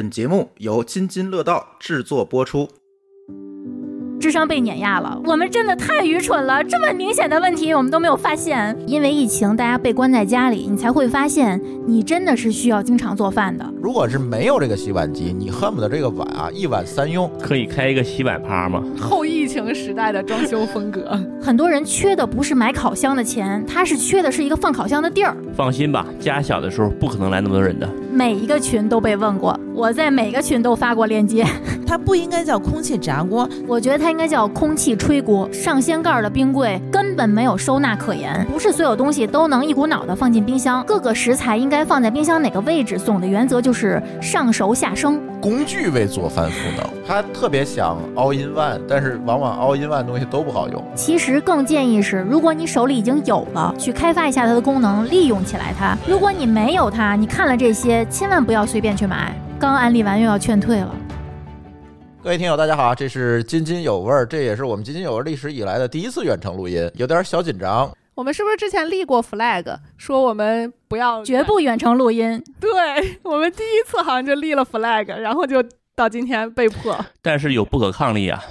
本节目由津津乐道制作播出。智商被碾压了，我们真的太愚蠢了！这么明显的问题我们都没有发现。因为疫情，大家被关在家里，你才会发现你真的是需要经常做饭的。如果是没有这个洗碗机，你恨不得这个碗啊一碗三用。可以开一个洗碗趴吗？后疫情时代的装修风格，很多人缺的不是买烤箱的钱，他是缺的是一个放烤箱的地儿。放心吧，家小的时候不可能来那么多人的。每一个群都被问过，我在每个群都发过链接。它不应该叫空气炸锅，我觉得它应该叫空气吹锅。上掀盖的冰柜根本没有收纳可言，不是所有东西都能一股脑的放进冰箱，各个食材应该放在冰箱哪个位置，总的原则就是上熟下生。工具为做饭赋能，他特别想 all in one，但是往往 all in one 东西都不好用。其实更建议是，如果你手里已经有了，去开发一下它的功能，利用起来它。如果你没有它，你看了这些，千万不要随便去买。刚安利完又要劝退了。各位听友，大家好，这是津津有味儿，这也是我们津津有味历史以来的第一次远程录音，有点小紧张。我们是不是之前立过 flag，说我们不要绝不远程录音？对我们第一次好像就立了 flag，然后就到今天被迫。但是有不可抗力啊。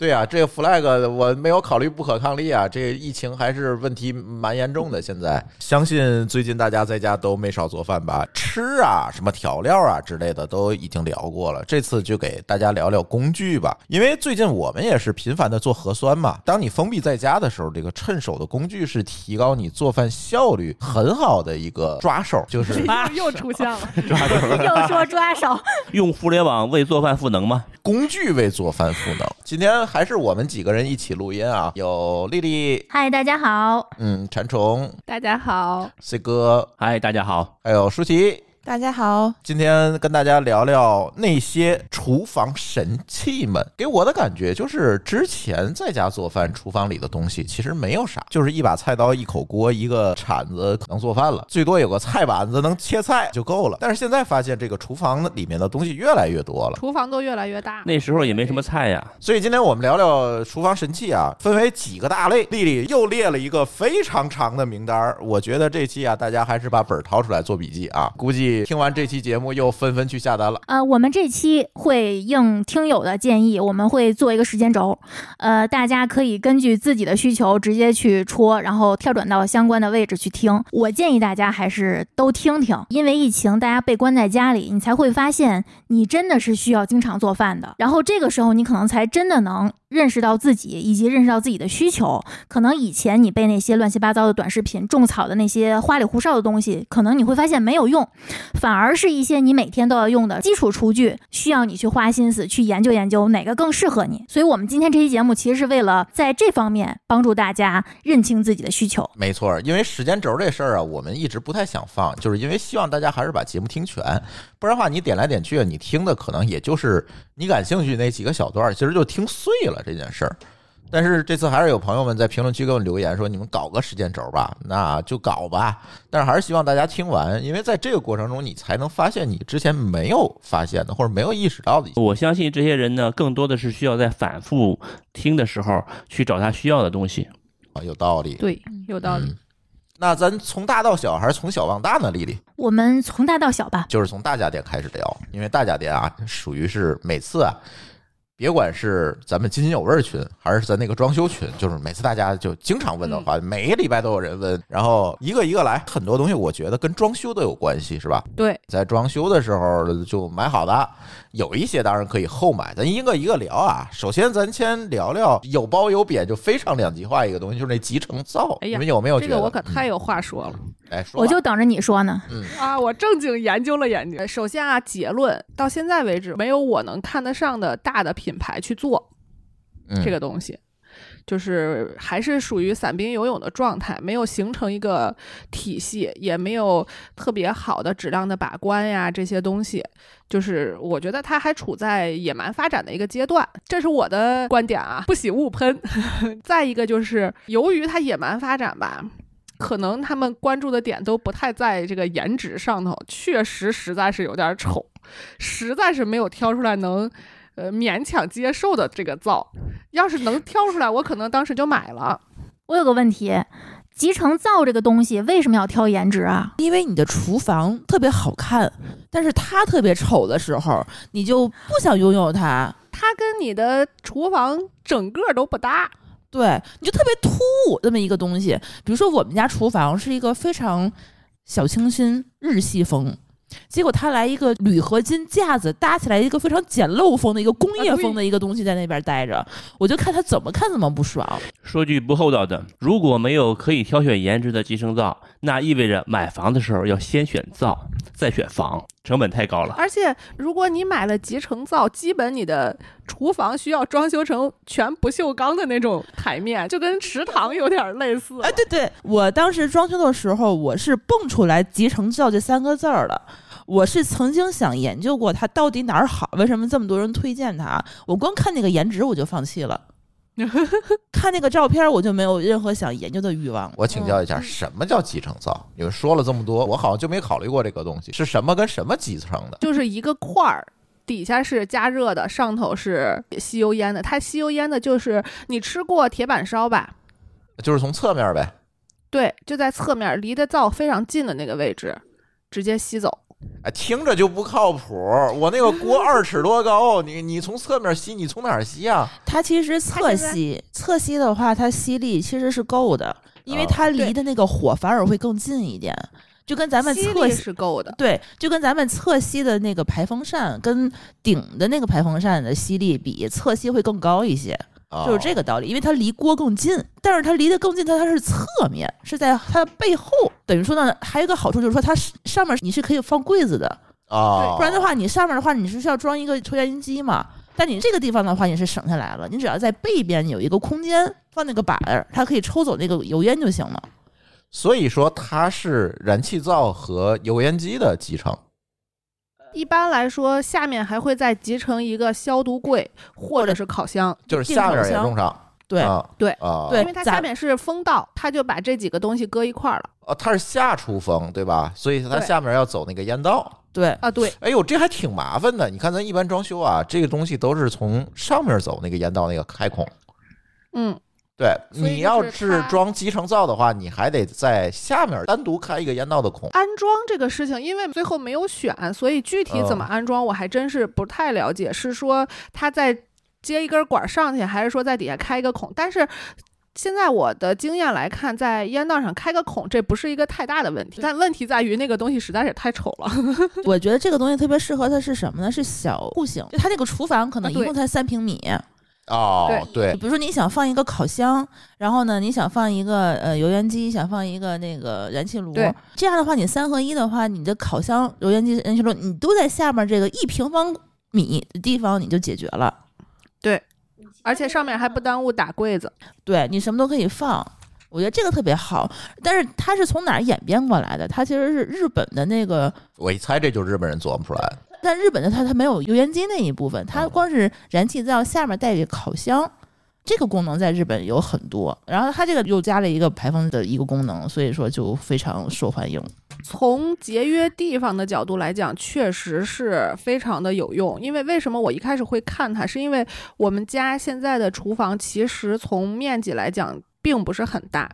对呀，这个 flag 我没有考虑不可抗力啊，这疫情还是问题蛮严重的。现在相信最近大家在家都没少做饭吧？吃啊，什么调料啊之类的都已经聊过了。这次就给大家聊聊工具吧，因为最近我们也是频繁的做核酸嘛。当你封闭在家的时候，这个趁手的工具是提高你做饭效率很好的一个抓手，就是又出现了抓手，又说抓手，用互联网为做饭赋能吗？工具为做饭赋能。今天还是我们几个人一起录音啊，有丽丽，嗨，大家好，嗯，馋虫，大家好，C 哥，嗨，大家好，还有舒淇。大家好，今天跟大家聊聊那些厨房神器们。给我的感觉就是，之前在家做饭，厨房里的东西其实没有啥，就是一把菜刀、一口锅、一个铲子能做饭了，最多有个菜板子能切菜就够了。但是现在发现，这个厨房里面的东西越来越多了，厨房都越来越大。那时候也没什么菜呀，所以今天我们聊聊厨房神器啊，分为几个大类。丽丽又列了一个非常长的名单，我觉得这期啊，大家还是把本掏出来做笔记啊，估计。听完这期节目，又纷纷去下单了。呃，我们这期会应听友的建议，我们会做一个时间轴。呃，大家可以根据自己的需求直接去戳，然后跳转到相关的位置去听。我建议大家还是都听听，因为疫情大家被关在家里，你才会发现你真的是需要经常做饭的。然后这个时候，你可能才真的能。认识到自己以及认识到自己的需求，可能以前你被那些乱七八糟的短视频种草的那些花里胡哨的东西，可能你会发现没有用，反而是一些你每天都要用的基础厨具，需要你去花心思去研究研究哪个更适合你。所以，我们今天这期节目其实是为了在这方面帮助大家认清自己的需求。没错，因为时间轴这事儿啊，我们一直不太想放，就是因为希望大家还是把节目听全，不然的话你点来点去，你听的可能也就是你感兴趣那几个小段，其实就听碎了。这件事儿，但是这次还是有朋友们在评论区给我留言说：“你们搞个时间轴吧，那就搞吧。”但是还是希望大家听完，因为在这个过程中，你才能发现你之前没有发现的或者没有意识到的。我相信这些人呢，更多的是需要在反复听的时候去找他需要的东西啊，有道理，对，有道理。那咱从大到小还是从小往大呢？丽丽，我们从大到小吧，就是从大家电开始聊，因为大家电啊，属于是每次啊。别管是咱们津津有味群，还是咱那个装修群，就是每次大家就经常问的话，每个礼拜都有人问，然后一个一个来，很多东西我觉得跟装修都有关系，是吧？对，在装修的时候就买好的。有一些当然可以后买，咱一个一个聊啊。首先，咱先聊聊有褒有贬，就非常两极化一个东西，就是那集成灶。哎呀，你们有没有觉得？这个我可太有话说了。哎，说我就等着你说呢。嗯啊，我正经研究了研究。首先啊，结论到现在为止，没有我能看得上的大的品牌去做这个东西。就是还是属于散兵游泳的状态，没有形成一个体系，也没有特别好的质量的把关呀，这些东西，就是我觉得它还处在野蛮发展的一个阶段，这是我的观点啊，不喜勿喷。再一个就是由于它野蛮发展吧，可能他们关注的点都不太在这个颜值上头，确实实在是有点丑，实在是没有挑出来能。呃，勉强接受的这个灶，要是能挑出来，我可能当时就买了。我有个问题，集成灶这个东西为什么要挑颜值啊？因为你的厨房特别好看，但是它特别丑的时候，你就不想拥有它。它跟你的厨房整个都不搭。对，你就特别突兀这么一个东西。比如说，我们家厨房是一个非常小清新日系风，结果他来一个铝合金架子搭起来一个非常简陋风的一个工业风的一个东西在那边待着，我就看他怎么看怎么不爽。说句不厚道的，如果没有可以挑选颜值的集成灶，那意味着买房的时候要先选灶，再选房，成本太高了。而且，如果你买了集成灶，基本你的厨房需要装修成全不锈钢的那种台面，就跟池塘有点类似。哎，对对，我当时装修的时候，我是蹦出来“集成灶”这三个字儿的。我是曾经想研究过它到底哪儿好，为什么这么多人推荐它？我光看那个颜值我就放弃了，看那个照片我就没有任何想研究的欲望。我请教一下，什么叫集成灶？你们说了这么多，我好像就没考虑过这个东西是什么跟什么集成的？就是一个块儿，底下是加热的，上头是吸油烟的。它吸油烟的就是你吃过铁板烧吧？就是从侧面呗。对，就在侧面，离的灶非常近的那个位置，直接吸走。哎，听着就不靠谱。我那个锅二尺多高，你你从侧面吸，你从哪儿吸啊？它其实侧吸，侧吸的话，它吸力其实是够的，因为它离的那个火反而会更近一点，就跟咱们侧吸是够的。对，就跟咱们侧吸的那个排风扇跟顶的那个排风扇的吸力比，侧吸会更高一些。就是这个道理，因为它离锅更近，但是它离得更近，它它是侧面，是在它的背后。等于说呢，还有一个好处就是说，它上面你是可以放柜子的啊，不然的话，你上面的话你是需要装一个抽油烟机嘛。但你这个地方的话，你是省下来了，你只要在背边有一个空间放那个板儿，它可以抽走那个油烟就行了。所以说，它是燃气灶和油烟机的集成。一般来说，下面还会再集成一个消毒柜或者是烤箱，就是下面也用上。对对啊，因为它下面是风道，它就把这几个东西搁一块儿了。哦，它是下出风，对吧？所以它下面要走那个烟道。对啊，对。哎呦，这还挺麻烦的。你看咱一般装修啊，这个东西都是从上面走那个烟道那个开孔。嗯。对，你要是装集成灶的话，你还得在下面单独开一个烟道的孔。安装这个事情，因为最后没有选，所以具体怎么安装我还真是不太了解。是说它在接一根管上去，还是说在底下开一个孔？但是现在我的经验来看，在烟道上开个孔，这不是一个太大的问题。但问题在于那个东西实在是太丑了。我觉得这个东西特别适合它是什么呢？是小户型，就它那个厨房可能一共才三平米。哦，对，比如说你想放一个烤箱，然后呢，你想放一个呃油烟机，想放一个那个燃气炉，这样的话，你三合一的话，你的烤箱、油烟机、燃气炉，你都在下面这个一平方米的地方，你就解决了。对，而且上面还不耽误打柜子，对你什么都可以放，我觉得这个特别好。但是它是从哪儿演变过来的？它其实是日本的那个，我一猜这就是日本人琢磨出来的。但日本的它它没有油烟机那一部分，它光是燃气灶下面带着烤箱，这个功能在日本有很多。然后它这个又加了一个排风的一个功能，所以说就非常受欢迎。从节约地方的角度来讲，确实是非常的有用。因为为什么我一开始会看它，是因为我们家现在的厨房其实从面积来讲并不是很大，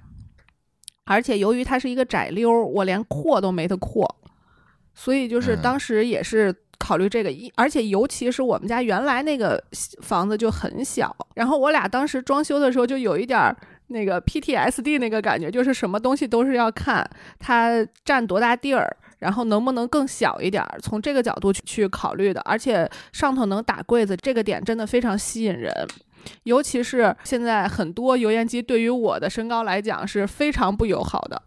而且由于它是一个窄溜，我连扩都没得扩，所以就是当时也是。考虑这个，一而且尤其是我们家原来那个房子就很小，然后我俩当时装修的时候就有一点儿那个 PTSD 那个感觉，就是什么东西都是要看它占多大地儿，然后能不能更小一点儿，从这个角度去去考虑的。而且上头能打柜子，这个点真的非常吸引人，尤其是现在很多油烟机对于我的身高来讲是非常不友好的，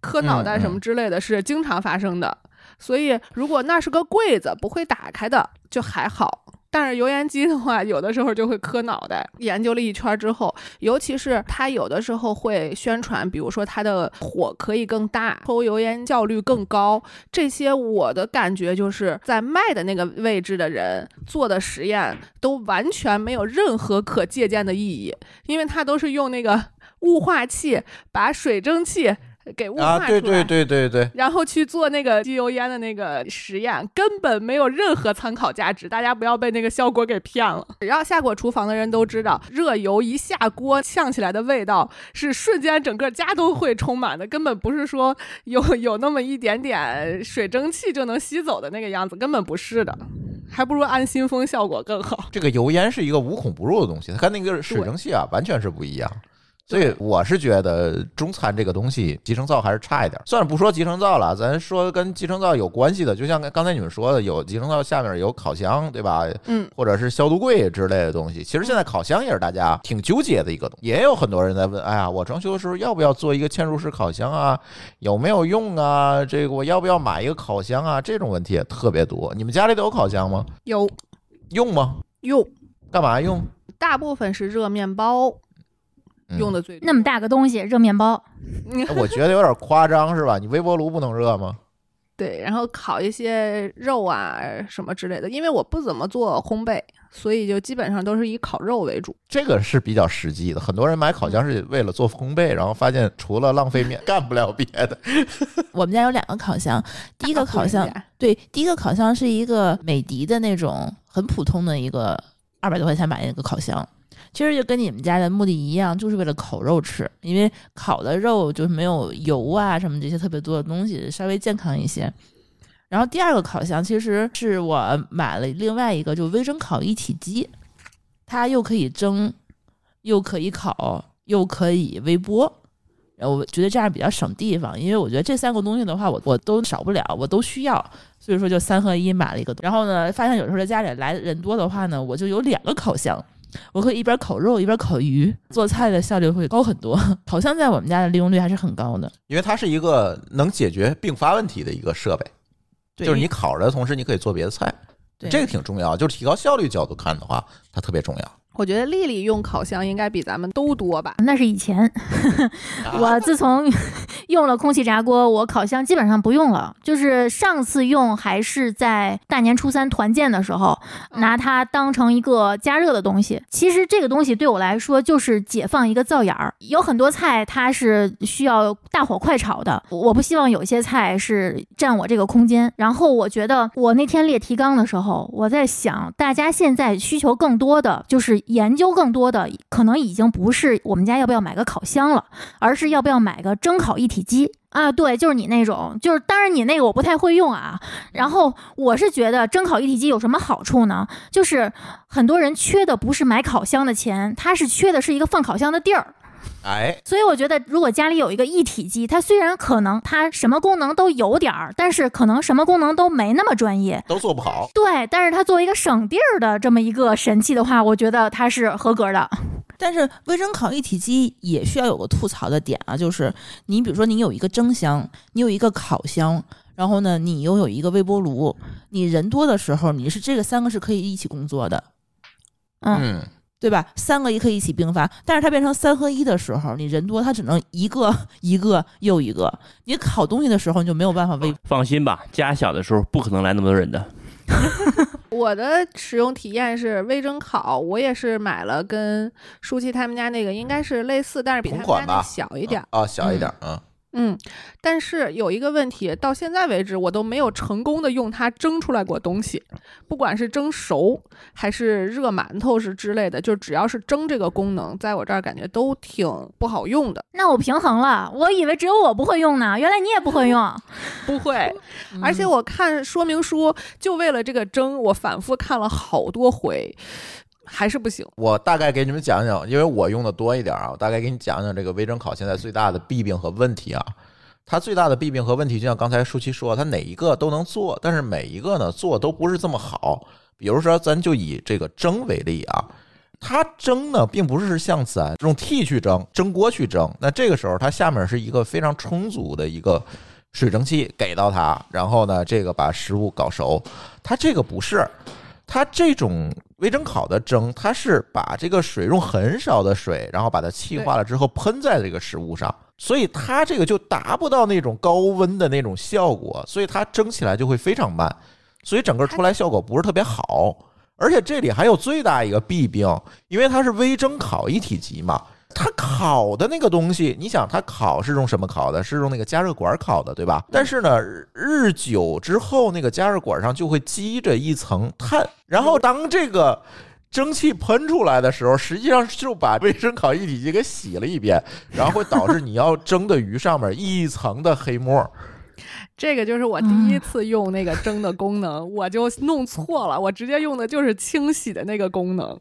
磕脑袋什么之类的是经常发生的。所以，如果那是个柜子，不会打开的，就还好。但是油烟机的话，有的时候就会磕脑袋。研究了一圈之后，尤其是它有的时候会宣传，比如说它的火可以更大，抽油烟效率更高。这些我的感觉就是在卖的那个位置的人做的实验都完全没有任何可借鉴的意义，因为它都是用那个 雾化器把水蒸气。给雾化啊，出来。对对对对对，然后去做那个吸油烟的那个实验，根本没有任何参考价值。大家不要被那个效果给骗了。只要下过厨房的人都知道，热油一下锅呛起来的味道是瞬间整个家都会充满的，根本不是说有有那么一点点水蒸气就能吸走的那个样子，根本不是的，还不如安心风效果更好。这个油烟是一个无孔不入的东西，它跟那个水蒸气啊完全是不一样。所以我是觉得中餐这个东西，集成灶还是差一点。算了，不说集成灶了，咱说跟集成灶有关系的，就像刚才你们说的，有集成灶下面有烤箱，对吧？嗯，或者是消毒柜之类的东西。其实现在烤箱也是大家挺纠结的一个东西，也有很多人在问：哎呀，我装修的时候要不要做一个嵌入式烤箱啊？有没有用啊？这个我要不要买一个烤箱啊？这种问题也特别多。你们家里都有烤箱吗？有用吗？用，干嘛用？大部分是热面包嗯用的最多。那么大个东西，热面包，我觉得有点夸张，是吧？你微波炉不能热吗？对，然后烤一些肉啊什么之类的，因为我不怎么做烘焙，所以就基本上都是以烤肉为主。这个是比较实际的。很多人买烤箱是为了做烘焙，然后发现除了浪费面，干不了别的。我们家有两个烤箱，第一个烤箱对，第一个烤箱是一个美的的那种很普通的一个二百多块钱买的一个烤箱，其实就跟你们家的目的一样，就是为了烤肉吃，因为烤的肉就是没有油啊什么这些特别多的东西，稍微健康一些。然后第二个烤箱其实是我买了另外一个，就微蒸烤一体机，它又可以蒸，又可以烤，又可以微波。然后我觉得这样比较省地方，因为我觉得这三个东西的话，我我都少不了，我都需要，所以说就三合一买了一个。然后呢，发现有时候在家里来人多的话呢，我就有两个烤箱，我可以一边烤肉一边烤鱼，做菜的效率会高很多。烤箱在我们家的利用率还是很高的，因为它是一个能解决并发问题的一个设备，就是你烤着的同时，你可以做别的菜，这个挺重要。就是提高效率角度看的话，它特别重要。我觉得丽丽用烤箱应该比咱们都多吧？那是以前。我自从 用了空气炸锅，我烤箱基本上不用了。就是上次用还是在大年初三团建的时候，拿它当成一个加热的东西。其实这个东西对我来说就是解放一个灶眼儿。有很多菜它是需要大火快炒的，我不希望有些菜是占我这个空间。然后我觉得我那天列提纲的时候，我在想，大家现在需求更多的就是研究更多的，可能已经不是我们家要不要买个烤箱了，而是要不要买个蒸烤一体机。啊，对，就是你那种，就是当然你那个我不太会用啊。然后我是觉得蒸烤一体机有什么好处呢？就是很多人缺的不是买烤箱的钱，他是缺的是一个放烤箱的地儿。哎，所以我觉得，如果家里有一个一体机，它虽然可能它什么功能都有点儿，但是可能什么功能都没那么专业。都做不好。对，但是它作为一个省地儿的这么一个神器的话，我觉得它是合格的。但是微蒸烤一体机也需要有个吐槽的点啊，就是你比如说你有一个蒸箱，你有一个烤箱，然后呢你又有一个微波炉，你人多的时候你是这个三个是可以一起工作的，嗯，嗯，对吧？三个也可以一起并发，但是它变成三合一的时候，你人多它只能一个一个又一个，你烤东西的时候你就没有办法微放心吧，家小的时候不可能来那么多人的。我的使用体验是微蒸烤，我也是买了跟舒淇他们家那个应该是类似，但是比他们家小一点儿。啊，小一点，嗯，嗯，但是有一个问题，到现在为止我都没有成功的用它蒸出来过东西，不管是蒸熟还是热馒头是之类的，就只要是蒸这个功能，在我这儿感觉都挺不好用的。那我平衡了，我以为只有我不会用呢，原来你也不会用。不会，而且我看说明书就为了这个蒸，我反复看了好多回，还是不行。我大概给你们讲讲，因为我用的多一点啊，我大概给你讲讲这个微蒸烤现在最大的弊病和问题啊。它最大的弊病和问题，就像刚才舒淇说，它哪一个都能做，但是每一个呢做都不是这么好。比如说，咱就以这个蒸为例啊，它蒸呢并不是像咱用屉去蒸、蒸锅去蒸，那这个时候它下面是一个非常充足的一个水蒸气给到它，然后呢这个把食物搞熟。它这个不是，它这种微蒸烤的蒸，它是把这个水用很少的水，然后把它气化了之后喷在这个食物上，所以它这个就达不到那种高温的那种效果，所以它蒸起来就会非常慢，所以整个出来效果不是特别好。而且这里还有最大一个弊病，因为它是微蒸烤一体机嘛，它烤的那个东西，你想它烤是用什么烤的？是用那个加热管烤的，对吧？但是呢，日久之后，那个加热管上就会积着一层碳，然后当这个。蒸汽喷出来的时候，实际上就把卫生烤一体机给洗了一遍，然后会导致你要蒸的鱼上面一层的黑沫。这个就是我第一次用那个蒸的功能，我就弄错了，我 直接用的就是清洗的那个功能。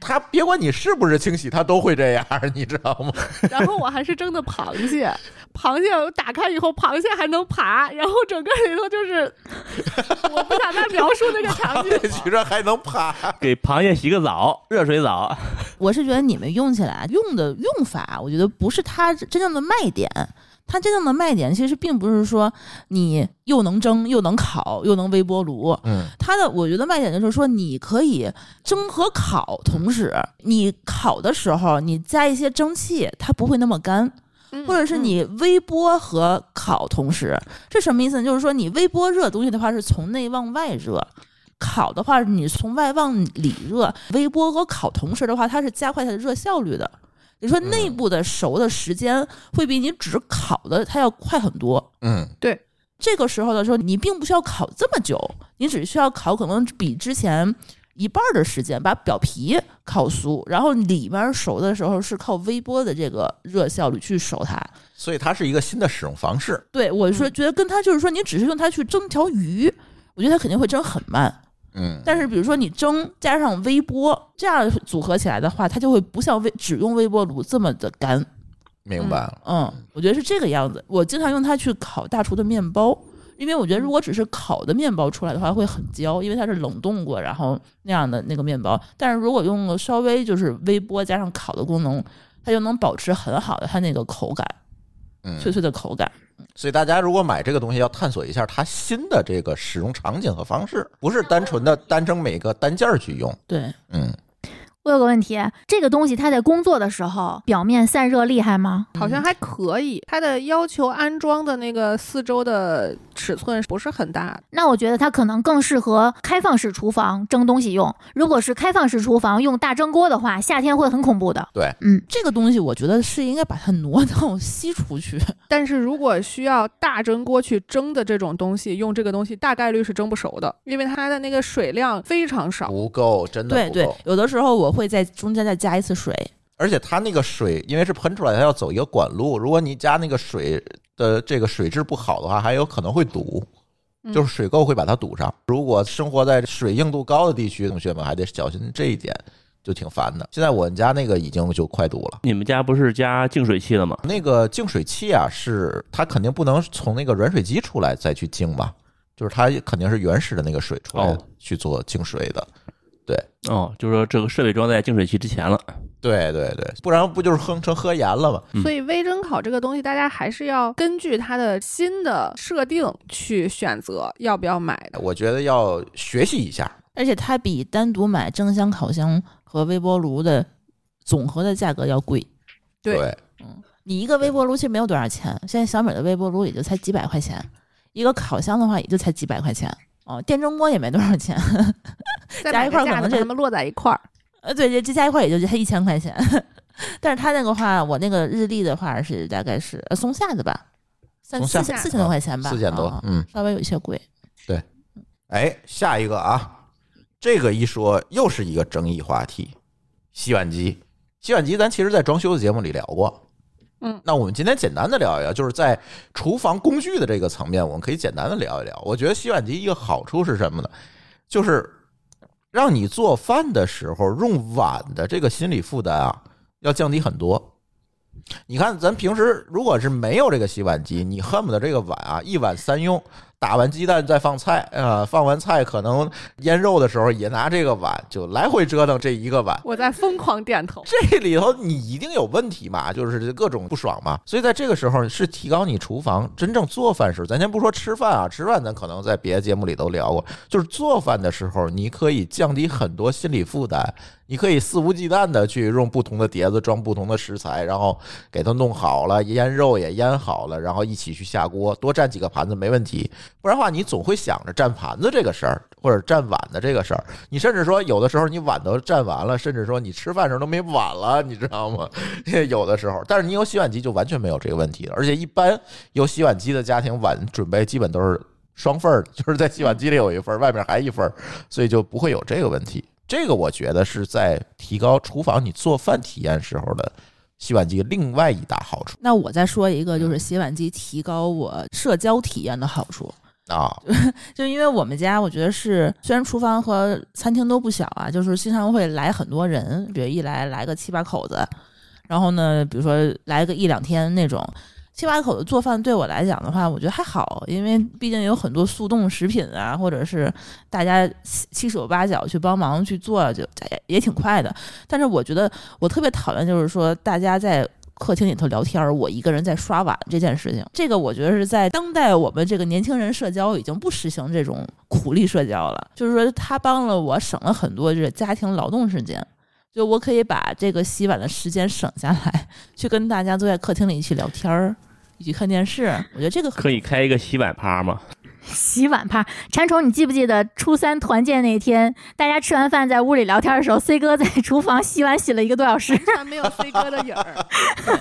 它别管你是不是清洗，他都会这样，你知道吗？然后我还是蒸的螃蟹，螃蟹打开以后，螃蟹还能爬，然后整个里头就是，我不想再描述那个场景。居然还能爬，给螃蟹洗个澡，热水澡。我是觉得你们用起来用的用法，我觉得不是它真正的卖点。它真正的卖点其实并不是说你又能蒸又能烤又能微波炉，嗯，它的我觉得卖点就是说你可以蒸和烤同时，你烤的时候你加一些蒸汽，它不会那么干，或者是你微波和烤同时，这什么意思呢？就是说你微波热东西的话是从内往外热，烤的话你从外往里热，微波和烤同时的话，它是加快它的热效率的。你说内部的熟的时间会比你只烤的它要快很多。嗯，对。这个时候的时候，你并不需要烤这么久，你只需要烤可能比之前一半的时间把表皮烤酥，然后里面熟的时候是靠微波的这个热效率去熟它。所以它是一个新的使用方式。对，我说觉得跟它就是说，你只是用它去蒸条鱼，我觉得它肯定会蒸很慢。嗯，但是比如说你蒸加上微波这样组合起来的话，它就会不像微只用微波炉这么的干。明白了，嗯，我觉得是这个样子。我经常用它去烤大厨的面包，因为我觉得如果只是烤的面包出来的话会很焦，因为它是冷冻过然后那样的那个面包。但是如果用了稍微就是微波加上烤的功能，它就能保持很好的它那个口感，脆脆的口感。所以大家如果买这个东西，要探索一下它新的这个使用场景和方式，不是单纯的单蒸每个单件儿去用。对，嗯。我有个问题，这个东西它在工作的时候表面散热厉害吗？好像还可以。它的要求安装的那个四周的尺寸不是很大。那我觉得它可能更适合开放式厨房蒸东西用。如果是开放式厨房用大蒸锅的话，夏天会很恐怖的。对，嗯，这个东西我觉得是应该把它挪到西厨去。但是如果需要大蒸锅去蒸的这种东西，用这个东西大概率是蒸不熟的，因为它的那个水量非常少，不够，真的对对，有的时候我。会在中间再加一次水，而且它那个水因为是喷出来，它要走一个管路。如果你加那个水的这个水质不好的话，还有可能会堵，就是水垢会把它堵上。如果生活在水硬度高的地区，同学们还得小心这一点，就挺烦的。现在我们家那个已经就快堵了。你们家不是加净水器了吗？那个净水器啊，是它肯定不能从那个软水机出来再去净吧，就是它肯定是原始的那个水出来去做净水的。对，哦，就是说这个设备装在净水器之前了。对对对，不然不就是哼成喝盐了吗？所以微蒸烤这个东西，大家还是要根据它的新的设定去选择要不要买的。我觉得要学习一下，而且它比单独买蒸箱、烤箱和微波炉的总和的价格要贵。对，嗯，你一个微波炉其实没有多少钱，现在小米的微波炉也就才几百块钱，一个烤箱的话也就才几百块钱。哦，电蒸锅也没多少钱，加一块可能这他们落在一块儿。呃，对，这这加一块也就才一千块钱。但是他那个话，我那个日历的话是大概是呃松下的吧，三四千四千多块钱吧，四千多，嗯，稍微有些贵。对，哎，下一个啊，这个一说又是一个争议话题，洗碗机。洗碗机咱其实在装修的节目里聊过。嗯，那我们今天简单的聊一聊，就是在厨房工具的这个层面，我们可以简单的聊一聊。我觉得洗碗机一个好处是什么呢？就是让你做饭的时候用碗的这个心理负担啊，要降低很多。你看，咱平时如果是没有这个洗碗机，你恨不得这个碗啊一碗三用。打完鸡蛋再放菜啊，放完菜可能腌肉的时候也拿这个碗，就来回折腾这一个碗。我在疯狂点头。这里头你一定有问题嘛，就是各种不爽嘛。所以在这个时候是提高你厨房真正做饭时，咱先不说吃饭啊，吃饭咱可能在别的节目里都聊过，就是做饭的时候，你可以降低很多心理负担。你可以肆无忌惮的去用不同的碟子装不同的食材，然后给它弄好了，腌肉也腌好了，然后一起去下锅，多占几个盘子没问题。不然的话，你总会想着占盘子这个事儿，或者占碗的这个事儿。你甚至说有的时候你碗都占完了，甚至说你吃饭的时候都没碗了，你知道吗？有的时候，但是你有洗碗机就完全没有这个问题了。而且一般有洗碗机的家庭，碗准备基本都是双份儿的，就是在洗碗机里有一份儿，外面还一份儿，所以就不会有这个问题。这个我觉得是在提高厨房你做饭体验时候的洗碗机另外一大好处那我再说一个，就是洗碗机提高我社交体验的好处。啊。就因为我们家，我觉得是虽然厨房和餐厅都不小啊，就是经常会来很多人，比如一来来个七八口子，然后呢，比如说来个一两天那种。七八口子做饭对我来讲的话，我觉得还好，因为毕竟有很多速冻食品啊，或者是大家七手八脚去帮忙去做，就也也挺快的。但是我觉得我特别讨厌就是说大家在客厅里头聊天，我一个人在刷碗这件事情。这个我觉得是在当代我们这个年轻人社交已经不实行这种苦力社交了，就是说他帮了我省了很多就是家庭劳动时间。就我可以把这个洗碗的时间省下来，去跟大家坐在客厅里一起聊天儿，一起看电视。我觉得这个可以开一个洗碗趴吗？洗碗趴，馋虫，你记不记得初三团建那天，大家吃完饭在屋里聊天的时候，C 哥在厨房洗碗洗了一个多小时。完全没有 C 哥的影儿。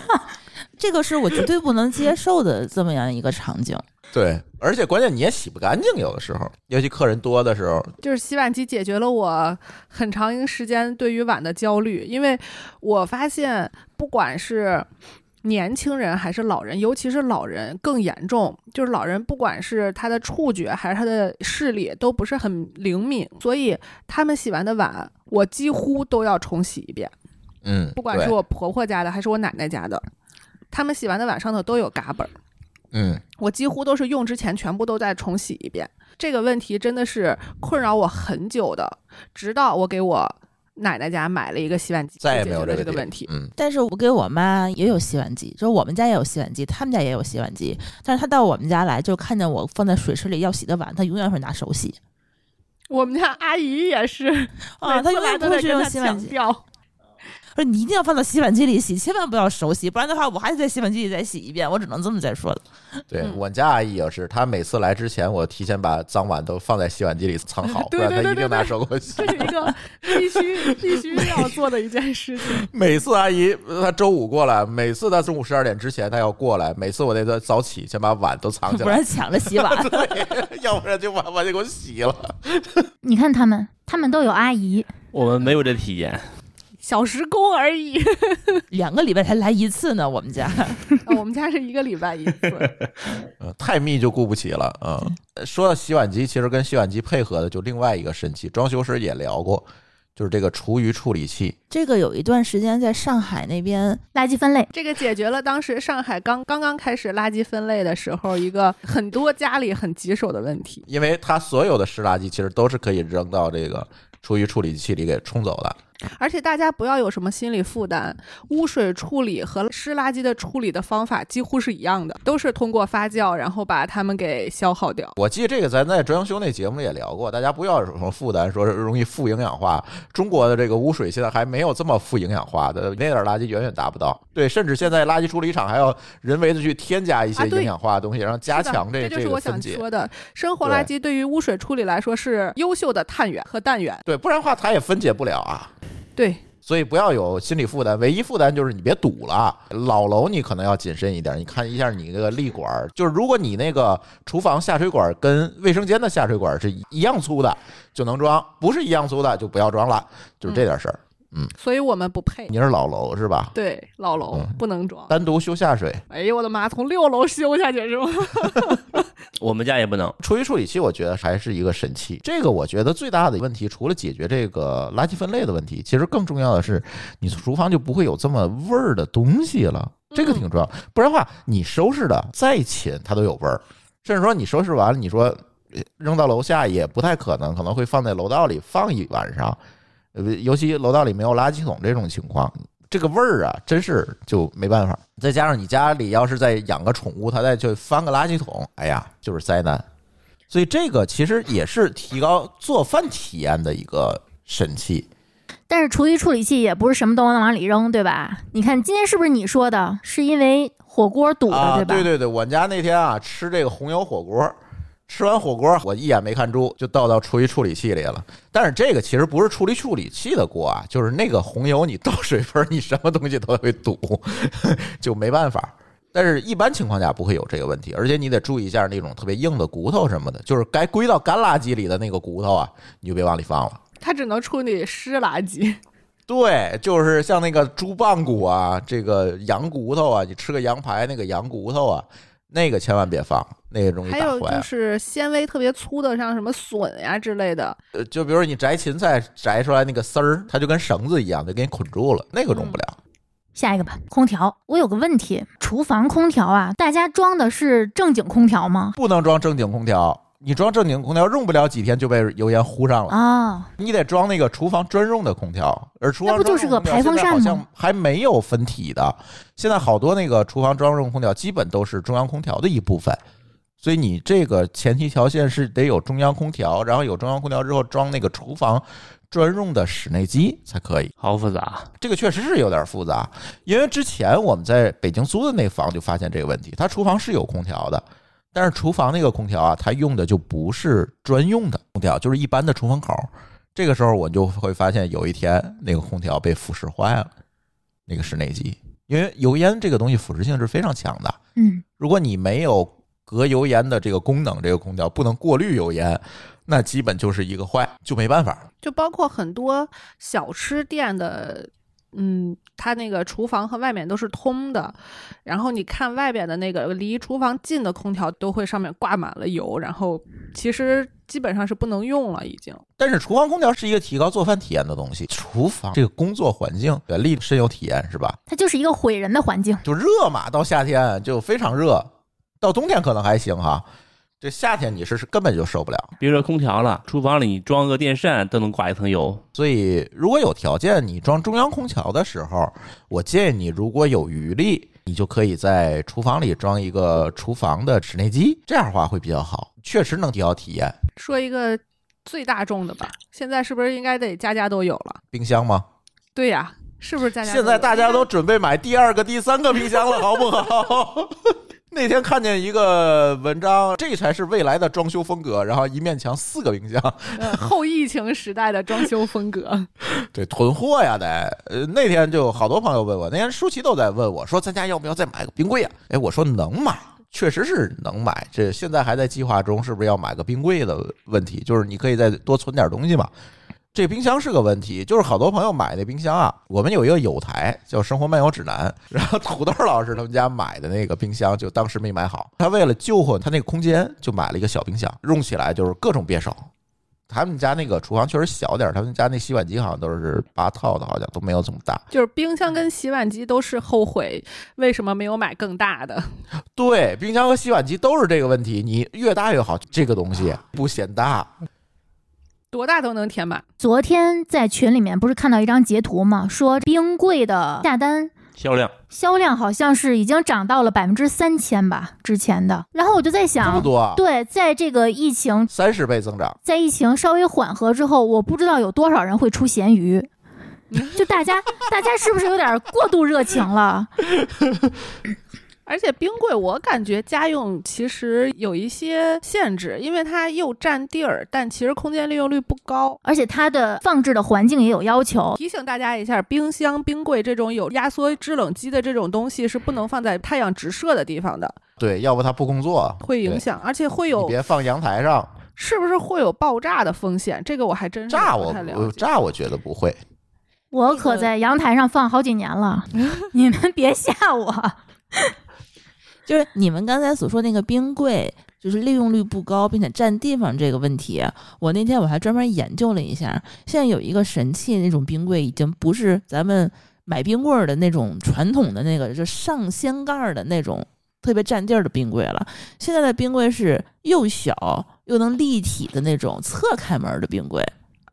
这个是我绝对不能接受的这么样一个场景。对，而且关键你也洗不干净，有的时候，尤其客人多的时候，就是洗碗机解决了我很长一个时间对于碗的焦虑，因为我发现不管是年轻人还是老人，尤其是老人更严重，就是老人不管是他的触觉还是他的视力都不是很灵敏，所以他们洗完的碗我几乎都要重洗一遍，嗯，不管是我婆婆家的还是我奶奶家的，他们洗完的碗上头都有嘎嘣儿。嗯，我几乎都是用之前全部都再重洗一遍。这个问题真的是困扰我很久的，直到我给我奶奶家买了一个洗碗机，再也就解决了没有这个这个问题。嗯，但是我给我妈也有洗碗机，就是我们家也有洗碗机，他们家也有洗碗机。但是她到我们家来，就看见我放在水池里要洗的碗，她永远会拿手洗。我们家阿姨也是，啊，她永远都会去用洗碗机。说你一定要放到洗碗机里洗，千万不要手洗，不然的话我还得在洗碗机里再洗一遍。我只能这么再说了。对嗯我家阿姨也是，她每次来之前，我提前把脏碗都放在洗碗机里藏好，不然她一定拿手给我洗这。是一个必须必须要做的一件事情。每次阿姨她周五过来，每次她中午十二点之前她要过来，每次我得早起先把碗都藏起来不然，抢着洗碗。对，要不然就把碗就给我洗了。你看他们，他们都有阿姨，我们没有这体验。小时工而已，两个礼拜才来一次呢，我们家。啊 我们家是一个礼拜一次。嗯，太密就顾不起了。嗯，说到洗碗机，其实跟洗碗机配合的就另外一个神器，装修时也聊过，就是这个厨余处理器。这个有一段时间在上海那边，垃圾分类。这个解决了当时上海刚刚刚开始垃圾分类的时候一个很多家里很棘手的问题。因为它所有的湿垃圾其实都是可以扔到这个厨余处理器里给冲走的。而且大家不要有什么心理负担，污水处理和湿垃圾的处理的方法几乎是一样的，都是通过发酵，然后把它们给消耗掉。我记得这个咱在装修那节目里也聊过，大家不要有什么负担，说是容易富营养化。中国的这个污水现在还没有这么富营养化的，那点儿垃圾远远达不到。对，甚至现在垃圾处理厂还要人为的去添加一些营养化的东西，然后加强这个这就是我想。说的。生活垃圾对于污水处理来说是优秀的碳源和氮源。对，不然的话它也分解不了啊。对，所以不要有心理负担，唯一负担就是你别堵了。老楼你可能要谨慎一点，你看一下你那个立管，就是如果你那个厨房下水管跟卫生间的下水管是一样粗的，就能装；不是一样粗的就不要装了，就是这点事儿。所以我们不配。你是老楼是吧？对，老楼嗯不能装。单独修下水，哎呦我的妈！从六楼修下去是吗？我们家也不能。厨余处理器我觉得还是一个神器。这个我觉得最大的问题，除了解决这个垃圾分类的问题，其实更重要的是，你厨房就不会有这么味儿的东西了。这个挺重要，不然的话，你收拾的再勤，它都有味儿。甚至说你收拾完了，你说呃扔到楼下也不太可能，可能会放在楼道里放一晚上。呃，尤其楼道里没有垃圾桶这种情况，这个味儿啊，真是就没办法。再加上你家里要是再养个宠物，它再去翻个垃圾桶，哎呀，就是灾难。所以这个其实也是提高做饭体验的一个神器。但是厨余处理器也不是什么都能往里扔，对吧？你看今天是不是你说的？是因为火锅堵了，对，吧？对对对，我们家那天啊吃这个红油火锅，吃完火锅，我一眼没看住，就倒到厨余处理器里了。但是这个其实不是处理处理器的锅啊，就是那个红油，你倒水分，你什么东西都会堵，就没办法。但是一般情况下不会有这个问题，而且你得注意一下那种特别硬的骨头什么的，就是该归到干垃圾里的那个骨头啊，你就别往里放了。它只能处理湿垃圾。对，就是像那个猪棒骨啊，这个羊骨头啊，你吃个羊排那个羊骨头啊，那个千万别放，那个容易还有就。是纤维特别粗的，像什么笋呀之类的，呃，就比如你摘芹菜摘出来那个丝儿，它就跟绳子一样，就给你捆住了，那个用不了。下一个吧，空调。我有个问题，厨房空调啊，大家装的是正经空调吗？不能装正经空调，你装正经空调用不了几天就被油烟糊上了。啊，你得装那个厨房专用的空调，而厨房那不就是个排风扇吗现在好像还没有分体的。现在好多那个厨房专用空调基本都是中央空调的一部分，所以你这个前提条件是得有中央空调，然后有中央空调之后装那个厨房专用的室内机才可以。好复杂。这个确实是有点复杂，因为之前我们在北京租的那房就发现这个问题，它厨房是有空调的，但是厨房那个空调啊，它用的就不是专用的空调，就是一般的出风口。这个时候我就会发现，有一天那个空调被腐蚀坏了，那个室内机，因为油烟这个东西腐蚀性是非常强的，嗯，如果你没有隔油烟的这个功能，这个空调不能过滤油烟，那基本就是一个坏，就没办法。就包括很多小吃店的，嗯，它那个厨房和外面都是通的，然后你看外边的那个离厨房近的空调都会上面挂满了油，然后其实基本上是不能用了，已经。但是厨房空调是一个提高做饭体验的东西，厨房这个工作环境，原力深有体验，是吧？它就是一个毁人的环境。就热嘛，到夏天就非常热，到冬天可能还行哈。这夏天你是是根本就受不了，别说空调了，厨房里你装个电扇都能挂一层油。所以如果有条件，你装中央空调的时候，我建议你如果有余力，你就可以在厨房里装一个厨房的室内机，这样的话会比较好，确实能提高体验。说一个最大众的吧，现在是不是应该得家家都有了？冰箱吗？对呀，是不是家家都有？现在大家都准备买第二个、第三个冰箱了，好不好？那天看见一个文章，这才是未来的装修风格。然后一面墙四个冰箱，呃后疫情时代的装修风格。对，囤货呀得。呃，那天就好多朋友问我，那天舒淇都在问我说，咱家要不要再买个冰柜啊？哎，我说能买，确实是能买。这现在还在计划中，是不是要买个冰柜的问题？就是你可以再多存点东西嘛。这冰箱是个问题，就是好多朋友买那冰箱啊，我们有一个有台叫《生活漫游指南》，然后土豆老师他们家买的那个冰箱就当时没买好，他为了救活他那个空间，就买了一个小冰箱，用起来就是各种别手。他们家那个厨房确实小点儿，他们家那洗碗机好像都是八套的，好像都没有这么大。就是冰箱跟洗碗机都是后悔为什么没有买更大的。对，冰箱和洗碗机都是这个问题，你越大越好，这个东西不显大。多大都能填满，昨天在群里面不是看到一张截图吗？说冰柜的下单销量销量好像是已经涨到了百分之三千吧，之前的。然后我就在想这么想，多啊，对，在这个疫情三十倍增长。在疫情稍微缓和之后，我不知道有多少人会出咸鱼。就大家，大家是不是有点过度热情了？而且冰柜我感觉家用其实有一些限制，因为它又占地儿，但其实空间利用率不高。而且它的放置的环境也有要求。提醒大家一下，冰箱、冰柜这种有压缩制冷机的这种东西是不能放在太阳直射的地方的，对，要不它不工作，会影响，而且会有别放阳台上是不是会有爆炸的风险？这个我还真是炸我，不了解。我炸我觉得不会。我可在阳台上放好几年了，你们别吓我。就是你们刚才所说那个冰柜，就是利用率不高，并且占地方这个问题，我那天我还专门研究了一下。现在有一个神器那种冰柜，已经不是咱们买冰棍儿的那种传统的那个，就上掀盖儿的那种特别占地儿的冰柜了。现在的冰柜是又小又能立体的那种侧开门的冰柜。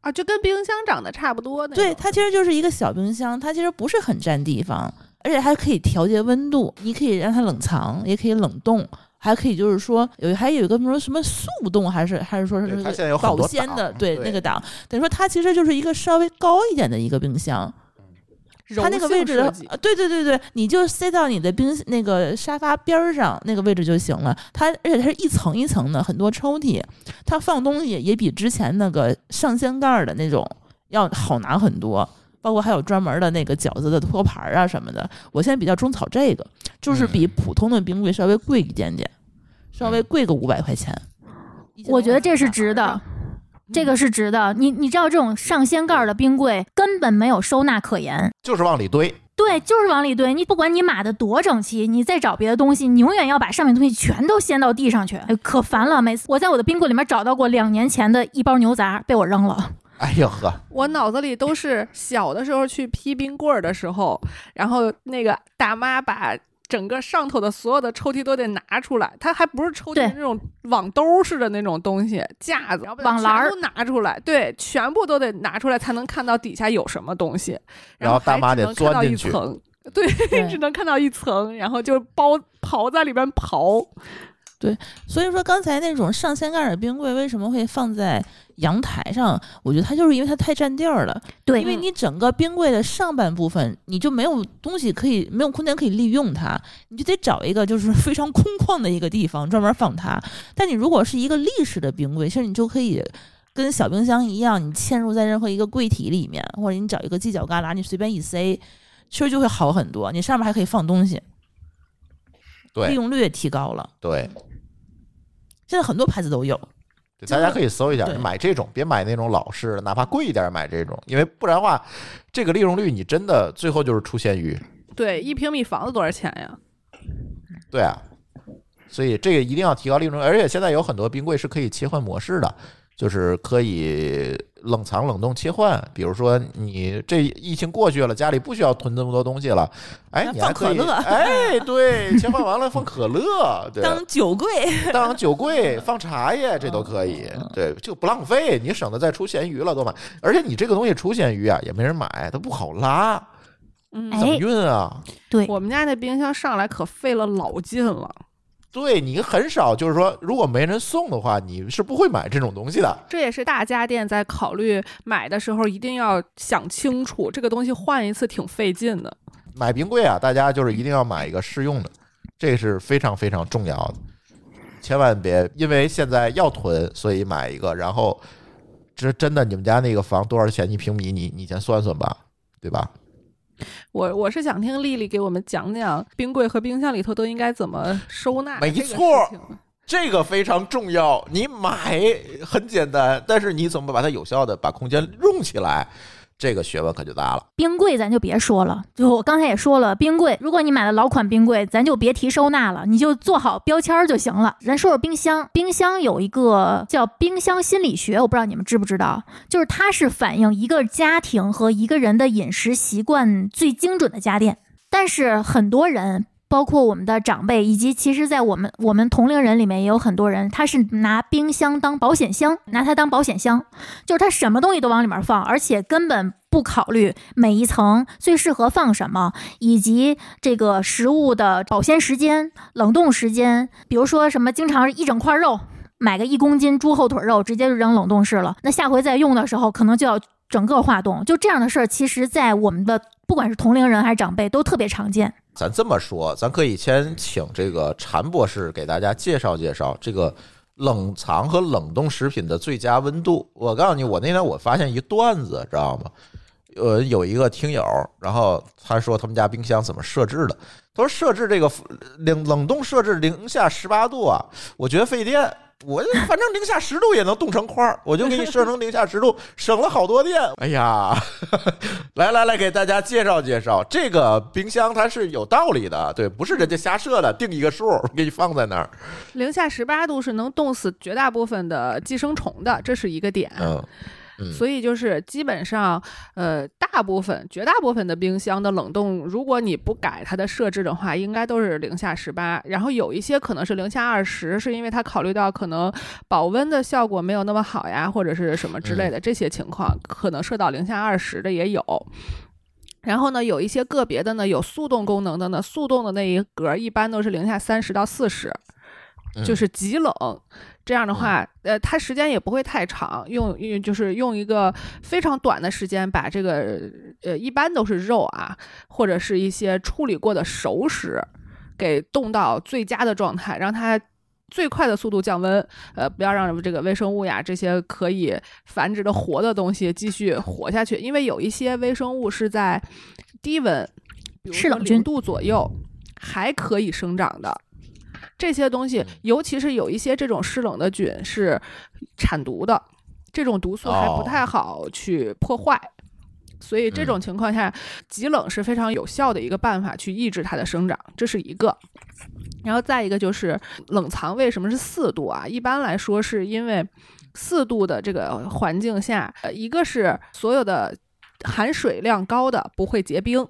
啊，就跟冰箱长得差不多。对，它其实就是一个小冰箱，它其实不是很占地方，而且还可以调节温度，你可以让它冷藏，也可以冷冻，还可以就是说有还有一个什么什么速冻，还是还是说是它现在有保鲜的，对对那个档，等于说它其实就是一个稍微高一点的一个冰箱。它那个位置对对对对，你就塞到你的冰那个沙发边儿上那个位置就行了。它而且它是一层一层的，很多抽屉，它放东西也比之前那个上掀盖儿的那种要好拿很多。包括还有专门的那个饺子的托盘儿啊什么的，我现在比较种草这个，就是比普通的冰柜稍微贵一点点，稍微贵个五百块钱。我觉得这是值的，这个是值的。你你知道这种上掀盖儿的冰柜根本没有收纳可言，就是往里堆。对，就是往里堆。你不管你码的多整齐，你再找别的东西，你永远要把上面东西全都掀到地上去，哎，可烦了。每次我在我的冰柜里面找到过两年前的一包牛杂，被我扔了。哎呦呵，我脑子里都是小的时候去劈冰棍儿的时候，然后那个大妈把整个上头的所有的抽屉都得拿出来，它还不是抽屉那种网兜似的那种东西，架子，网篮儿。都拿出来，对，全部都得拿出来才能看到底下有什么东西，然后大妈得还只能看到钻进去。一层。对，对。只能看到一层，然后就包刨在里边刨。所以说，刚才那种上掀盖儿的冰柜为什么会放在阳台上？我觉得它就是因为它太占地儿了。对，因为你整个冰柜的上半部分，你就没有东西可以，没有空间可以利用它，你就得找一个就是非常空旷的一个地方专门放它。但你如果是一个立式的冰柜，其实你就可以跟小冰箱一样，你嵌入在任何一个柜体里面，或者你找一个犄角旮旯，你随便一塞，其实就会好很多。你上面还可以放东西，对利用率也提高了。对，现在很多牌子都有。对大家可以搜一下，买这种，别买那种老式的，哪怕贵一点买这种，因为不然的话，这个利用率你真的最后就是出现于。对，一平米房子多少钱呀？对啊，所以这个一定要提高利润，而且现在有很多冰柜是可以切换模式的，就是可以冷藏冷冻切换。比如说你这疫情过去了，家里不需要囤这么多东西了，哎，你还可以放可乐哎，对，切换完了放可乐，对，当酒柜，当酒柜放茶叶，这都可以，对，就不浪费，你省得再出咸鱼了都买。而且你这个东西出咸鱼啊，也没人买，它不好拉，嗯，怎么哎运啊？对，我们家那冰箱上来可费了老劲了。对你很少，就是说，如果没人送的话，你是不会买这种东西的。这也是大家电在考虑买的时候一定要想清楚，这个东西换一次挺费劲的。买冰柜啊，大家就是一定要买一个适用的，这是非常非常重要的，千万别因为现在要囤，所以买一个，然后这真的你们家那个房多少钱一平米？你你先算算吧，对吧？我我是想听丽丽给我们讲讲冰柜和冰箱里头都应该怎么收纳。没错这个非常重要。你买很简单，但是你怎么把它有效的把空间用起来，这个学问可就大了。冰柜咱就别说了，就我刚才也说了，冰柜，如果你买了老款冰柜，咱就别提收纳了，你就做好标签儿就行了。咱说说冰箱，冰箱有一个叫冰箱心理学，我不知道你们知不知道，就是它是反映一个家庭和一个人的饮食习惯最精准的家电。但是很多人，包括我们的长辈，以及其实，在我们我们同龄人里面也有很多人，他是拿冰箱当保险箱，拿它当保险箱，就是他什么东西都往里面放，而且根本不考虑每一层最适合放什么，以及这个食物的保鲜时间、冷冻时间。比如说什么，经常一整块肉，买个一公斤猪后腿肉，直接就扔冷冻室了。那下回再用的时候，可能就要整个化冻。就这样的事儿，其实在我们的不管是同龄人还是长辈，都特别常见。咱这么说，咱可以先请这个禅博士给大家介绍介绍这个冷藏和冷冻食品的最佳温度。我告诉你，我那天我发现一段子，知道吗？呃，有一个听友，然后他说他们家冰箱怎么设置的？他说设置这个冷冷冻设置零下十八度啊，我觉得费电。我反正零下十度也能冻成块儿，我就给你设成零下十度，省了好多电。哎呀，来来来，给大家介绍介绍这个冰箱，它是有道理的，对，不是人家瞎设的，定一个数给你放在那儿。零下十八度是能冻死绝大部分的寄生虫的，这是一个点。嗯嗯，所以就是基本上，呃，大部分、绝大部分的冰箱的冷冻，如果你不改它的设置的话，应该都是零下十八。然后有一些可能是零下二十，是因为它考虑到可能保温的效果没有那么好呀，或者是什么之类的这些情况，可能设到零下二十的也有。然后呢，有一些个别的呢有速冻功能的呢，速冻的那一格一般都是零下三十到四十。嗯就是极冷。这样的话，呃，它时间也不会太长，用用就是用一个非常短的时间把这个呃，一般都是肉啊，或者是一些处理过的熟食，给冻到最佳的状态，让它最快的速度降温，呃，不要让这个微生物呀这些可以繁殖的活的东西继续活下去，因为有一些微生物是在低温，比如零度左右还可以生长的。这些东西，尤其是有一些这种湿冷的菌是产毒的，这种毒素还不哦太好去破坏。所以这种情况下，极冷是非常有效的一个办法去抑制它的生长，这是一个。然后再一个就是冷藏为什么是四度啊？一般来说是因为四度的这个环境下，呃，一个是所有的含水量高的不会结冰。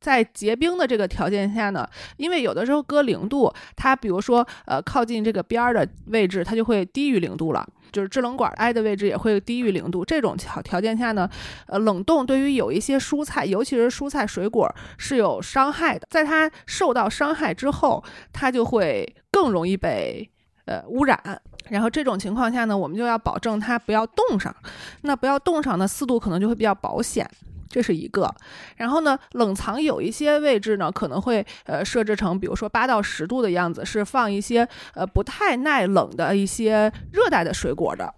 在结冰的这个条件下呢，因为有的时候搁零度，它比如说呃靠近这个边儿的位置，它就会低于零度了，就是制冷管挨的位置也会低于零度。这种条条件下呢，呃，冷冻对于有一些蔬菜，尤其是蔬菜水果是有伤害的。在它受到伤害之后，它就会更容易被呃污染。然后这种情况下呢，我们就要保证它不要冻上。那不要冻上呢，四度可能就会比较保险。这是一个，然后呢，冷藏有一些位置呢，可能会呃设置成，比如说八到十度的样子，是放一些呃不太耐冷的一些热带的水果的，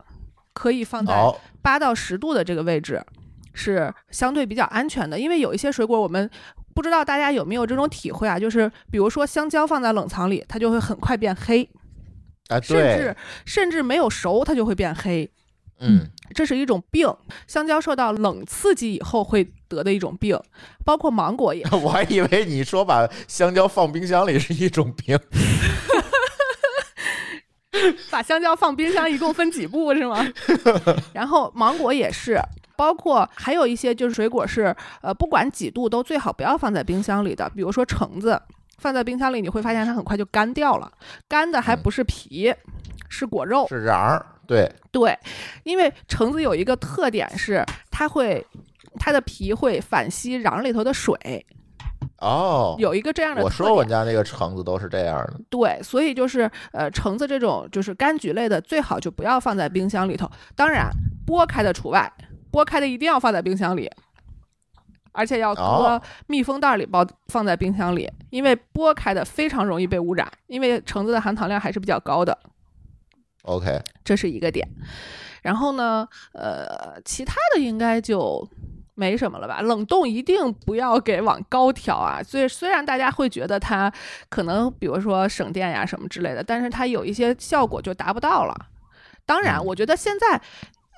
可以放在，八到十度的这个位置，是相对比较安全的。因为有一些水果我们不知道大家有没有这种体会啊，就是比如说香蕉放在冷藏里，它就会很快变黑，啊，甚至，甚至没有熟它就会变黑。嗯，这是一种病，香蕉受到冷刺激以后会得的一种病，包括芒果也。我还以为你说把香蕉放冰箱里是一种病 把香蕉放冰箱一共分几步是吗？然后芒果也是，包括还有一些就是水果是，呃，不管几度都最好不要放在冰箱里的，比如说橙子，放在冰箱里你会发现它很快就干掉了，干的还不是皮，是果肉。是瓤儿，对，对，因为橙子有一个特点是它会。它的皮会反吸瓤里头的水，哦，有一个这样的。我说我家那个橙子都是这样的，对，所以就是呃，橙子这种就是柑橘类的，最好就不要放在冰箱里头。当然，剥开的除外，剥开的一定要放在冰箱里，而且要搁哦密封袋里包放在冰箱里，因为剥开的非常容易被污染，因为橙子的含糖量还是比较高的，OK，这是一个点。然后呢，呃，其他的应该就。没什么了吧？冷冻一定不要给往高调啊！所以虽然大家会觉得它可能，比如说省电呀什么之类的，但是它有一些效果就达不到了。当然，嗯我觉得现在，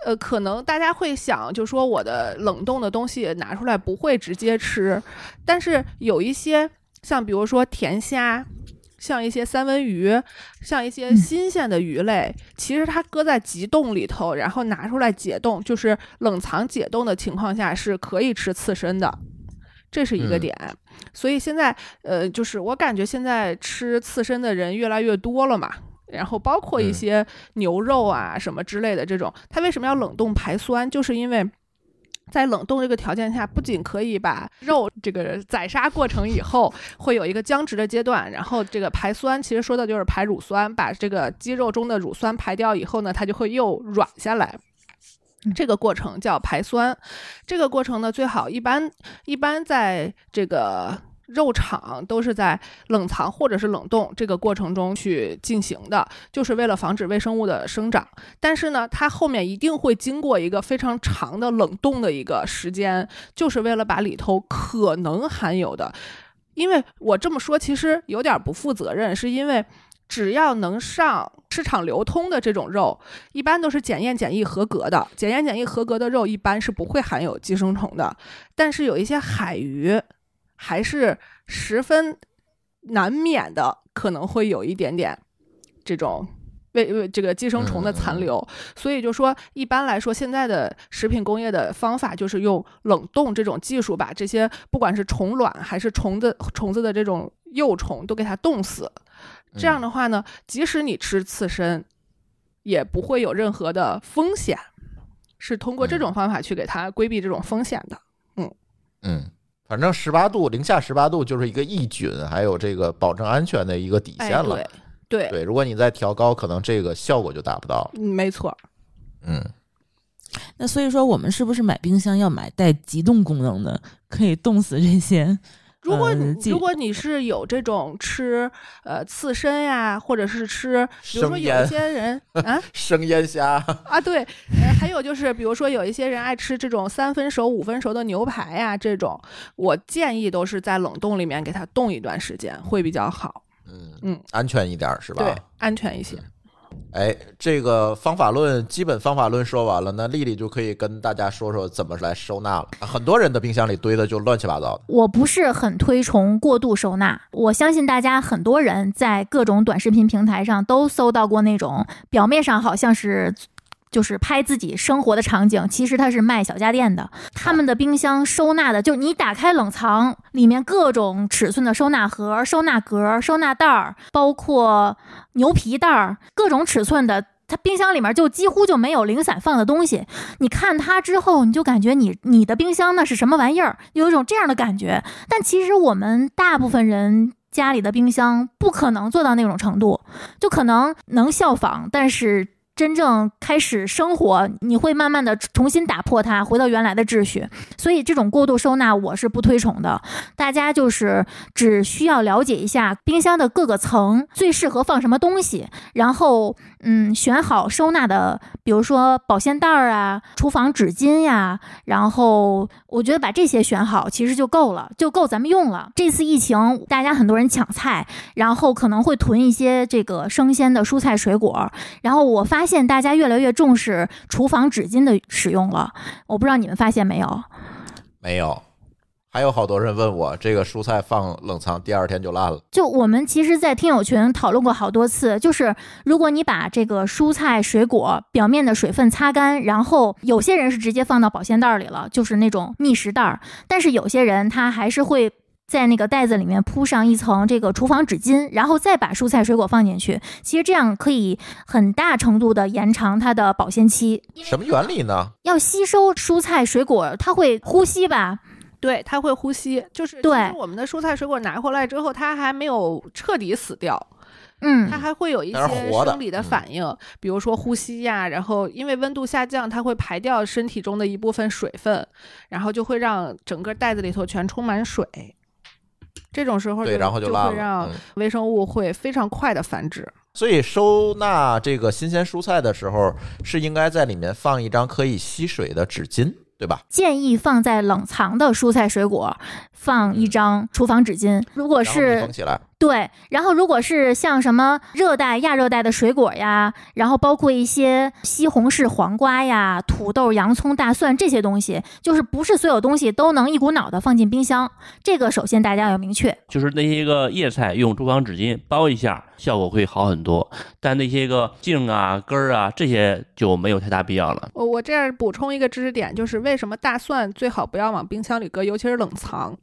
呃，可能大家会想，就说我的冷冻的东西拿出来不会直接吃，但是有一些像比如说甜虾。像一些三文鱼，像一些嗯新鲜的鱼类，其实它搁在急冻里头，然后拿出来解冻，就是冷藏解冻的情况下是可以吃刺身的，这是一个嗯点。所以现在，呃，就是我感觉现在吃刺身的人越来越多了嘛。然后包括一嗯些牛肉啊什么之类的这种，它为什么要冷冻排酸？就是因为在冷冻这个条件下，不仅可以把肉这个宰杀过程以后会有一个僵直的阶段，然后这个排酸，其实说的就是排乳酸，把这个肌肉中的乳酸排掉以后呢，它就会又软下来。这个过程叫排酸，这个过程呢，最好一般一般在这个肉厂都是在冷藏或者是冷冻这个过程中去进行的，就是为了防止微生物的生长。但是呢，它后面一定会经过一个非常长的冷冻的一个时间，就是为了把里头可能含有的，因为我这么说其实有点不负责任，是因为只要能上市场流通的这种肉，一般都是检验检疫合格的。检验检疫合格的肉一般是不会含有寄生虫的，但是有一些海鱼还是十分难免的，可能会有一点点这种。为为这个寄生虫的残留，所以就说一般来说，现在的食品工业的方法就是用冷冻这种技术，把这些不管是虫卵还是虫子虫子的这种幼虫都给它冻死。这样的话呢，即使你吃刺身，也不会有任何的风险，是通过这种方法去给它规避这种风险的。嗯，反正十八度零下十八度就是一个抑菌还有这个保证安全的一个底哎，线了。对对，对，如果你再调高，可能这个效果就达不到。嗯没错。嗯，那所以说，我们是不是买冰箱要买带急冻功能的，可以冻死这些？如果你、呃如果你是有这种吃呃刺身呀，或者是吃，比如说有一些人 啊？生腌虾，啊对，呃，还有就是比如说有一些人爱吃这种三分熟、五分熟的牛排呀，这种我建议都是在冷冻里面给它冻一段时间会比较好，嗯。嗯，安全一点儿是吧？对，安全一些。哎，这个方法论基本方法论说完了，那丽丽就可以跟大家说说怎么来收纳了。很多人的冰箱里堆的就乱七八糟的，我不是很推崇过度收纳，我相信大家很多人在各种短视频平台上都搜到过那种表面上好像是。就是拍自己生活的场景，其实它是卖小家电的。他们的冰箱收纳的，就你打开冷藏，里面各种尺寸的收纳盒、收纳格、收纳袋儿，包括牛皮袋儿，各种尺寸的。它冰箱里面就几乎就没有零散放的东西。你看它之后，你就感觉你你的冰箱那是什么玩意儿，有一种这样的感觉。但其实我们大部分人家里的冰箱不可能做到那种程度，就可能能效仿，但是。真正开始生活，你会慢慢的重新打破它，回到原来的秩序。所以这种过度收纳我是不推崇的。大家就是只需要了解一下冰箱的各个层最适合放什么东西，然后嗯选好收纳的，比如说保鲜袋儿啊、厨房纸巾呀、然后我觉得把这些选好，其实就够了，就够咱们用了。这次疫情，大家很多人抢菜，然后可能会囤一些这个生鲜的蔬菜水果，然后我发现大家越来越重视厨房纸巾的使用了。我不知道你们发现没有？没有。还有好多人问我，这个蔬菜放冷藏第二天就烂了。就我们其实，在听友群讨论过好多次，就是如果你把这个蔬菜水果表面的水分擦干，然后有些人是直接放到保鲜袋里了，就是那种密实袋儿，但是有些人他还是会。在那个袋子里面铺上一层这个厨房纸巾，然后再把蔬菜水果放进去。其实这样可以很大程度的延长它的保鲜期。什么原理呢？要吸收蔬菜水果，它会呼吸吧？对，它会呼吸，就是其对我们的蔬菜水果拿回来之后，它还没有彻底死掉，嗯它，还会有一些生理的嗯反应，比如说呼吸呀，然后因为温度下降，它会排掉身体中的一部分水分，然后就会让整个袋子里头全充满水。这种时候对，就然后。就会让嗯，微生物会非常快的繁殖。所以收纳这个新鲜蔬菜的时候，是应该在里面放一张可以吸水的纸巾，建议放在冷藏的蔬菜水果放一张厨房纸巾。如果是封起来。对，然后如果是像什么热带、亚热带的水果呀，然后包括一些西红柿、黄瓜呀、土豆、洋葱、大蒜这些东西，就是不是所有东西都能一股脑的放进冰箱。这个首先大家要明确。就是那些个叶菜用厨房纸巾包一下，效果会好很多。但那些个茎啊、根儿啊这些就没有太大必要了。我我这儿补充一个知识点，就是为什么大蒜最好不要往冰箱里搁，尤其是冷藏，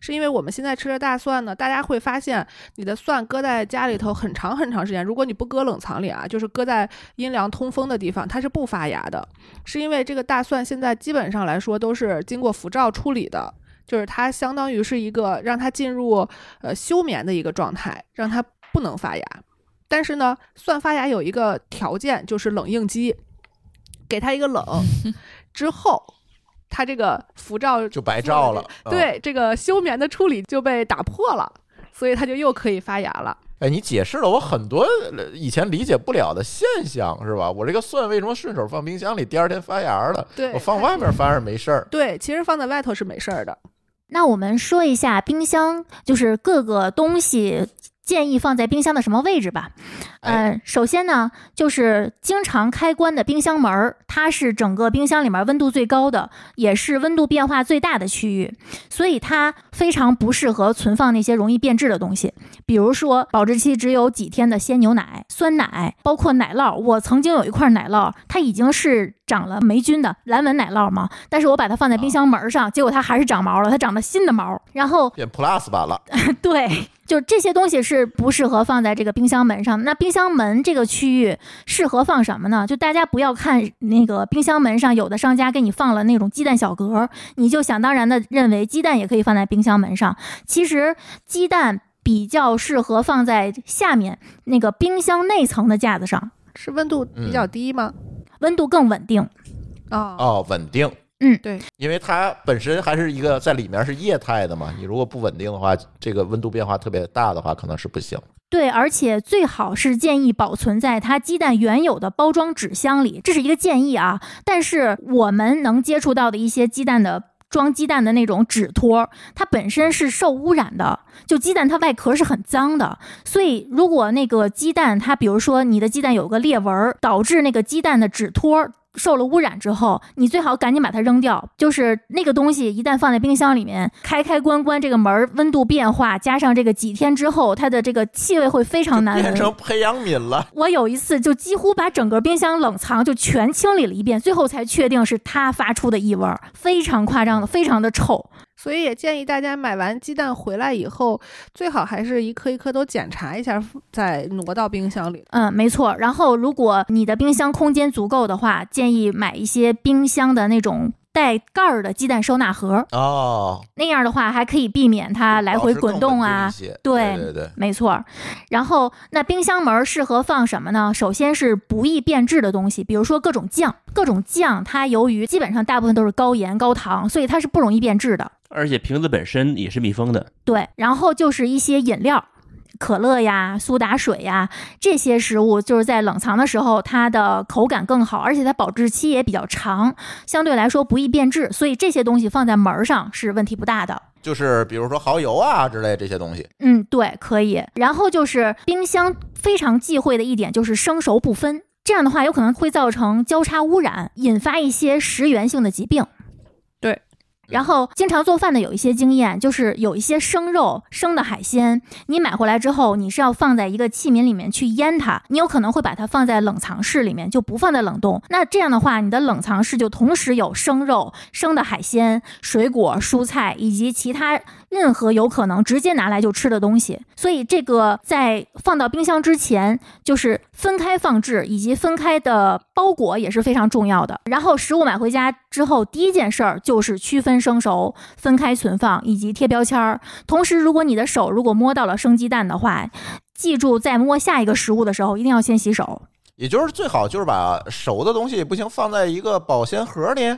是因为我们现在吃的大蒜呢，大家会发现你的蒜搁在家里头很长很长时间，如果你不搁冷藏里啊，就是搁在阴凉通风的地方，它是不发芽的，是因为这个大蒜现在基本上来说都是经过辐照处理的。就是它相当于是一个让它进入呃休眠的一个状态，让它不能发芽。但是呢，蒜发芽有一个条件，就是冷应激，给它一个冷 之后，它这个辐照就白照了。嗯，对这个休眠的处理就被打破了，所以它就又可以发芽了。哎，你解释了我很多呃以前理解不了的现象，是吧？我这个蒜为什么顺手放冰箱里，第二天发芽了？对，我放外面反而没事儿。对，其实放在外头是没事儿的。那我们说一下冰箱，就是各个东西建议放在冰箱的什么位置吧。哎呃，首先呢，就是经常开关的冰箱门儿，它是整个冰箱里面温度最高的，也是温度变化最大的区域，所以它非常不适合存放那些容易变质的东西，比如说保质期只有几天的鲜牛奶、酸奶，包括奶酪。我曾经有一块奶酪，它已经是长了霉菌的蓝纹奶酪嘛，但是我把它放在冰箱门儿上，结果它还是长毛了，它长了新的毛。然后变 Plus 版了，对，就这些东西是不适合放在这个冰箱门上的。那冰箱门这个区域适合放什么呢？就大家不要看那个冰箱门上有的商家给你放了那种鸡蛋小格儿，你就想当然的认为鸡蛋也可以放在冰箱门上。其实鸡蛋。比较适合放在下面那个冰箱内层的架子上，是温度比较低吗？温度更稳定。哦，哦，稳定。嗯对，因为它本身还是一个在里面是液态的嘛，你如果不稳定的话，这个温度变化特别大的话，可能是不行。对，而且最好是建议保存在它鸡蛋原有的包装纸箱里，这是一个建议啊。但是我们能接触到的一些鸡蛋的装鸡蛋的那种纸托，它本身是受污染的，就鸡蛋它外壳是很脏的，所以如果那个鸡蛋它，比如说你的鸡蛋有个裂纹，导致那个鸡蛋的纸托。受了污染之后，你最好赶紧把它扔掉。就是那个东西一旦放在冰箱里面，开开关关这个门儿，温度变化加上这个几天之后，它的这个气味会非常难闻变。成培养皿了。我有一次就几乎把整个冰箱冷藏就全清理了一遍，最后才确定是它发出的异味儿，非常夸张的，非常的臭。所以也建议大家买完鸡蛋回来以后，最好还是一颗一颗都检查一下，再挪到冰箱里。嗯，没错。然后，如果你的冰箱空间足够的话，建议买一些冰箱的那种带盖儿的鸡蛋收纳盒，哦，那样的话还可以避免它来回滚动啊对对对对，没错，然后那冰箱门儿适合放什么呢？首先是不易变质的东西，比如说各种酱，各种酱它由于基本上大部分都是高盐高糖，所以它是不容易变质的。而且瓶子本身也是密封的。对，然后就是一些饮料。可乐呀、苏打水呀，这些食物就是在冷藏的时候，它的口感更好，而且它保质期也比较长，相对来说不易变质，所以这些东西放在门儿上是问题不大的。就是比如说蚝油啊之类这些东西。嗯，对，可以。然后就是冰箱非常忌讳的一点就是生熟不分，这样的话有可能会造成交叉污染，引发一些食源性的疾病。然后经常做饭的有一些经验，就是有一些生肉、生的海鲜，你买回来之后，你是要放在一个器皿里面去腌它，你有可能会把它放在冷藏室里面，就不放在冷冻。那这样的话，你的冷藏室就同时有生肉、生的海鲜、水果、蔬菜以及其他任何有可能直接拿来就吃的东西。所以这个在放到冰箱之前，就是分开放置以及分开的包裹也是非常重要的。然后食物买回家之后，第一件事儿就是区分生熟、分开存放以及贴标签儿。同时，如果你的手如果摸到了生鸡蛋的话，记住在摸下一个食物的时候一定要先洗手。也就是最好就是把熟的东西不行放在一个保鲜盒里，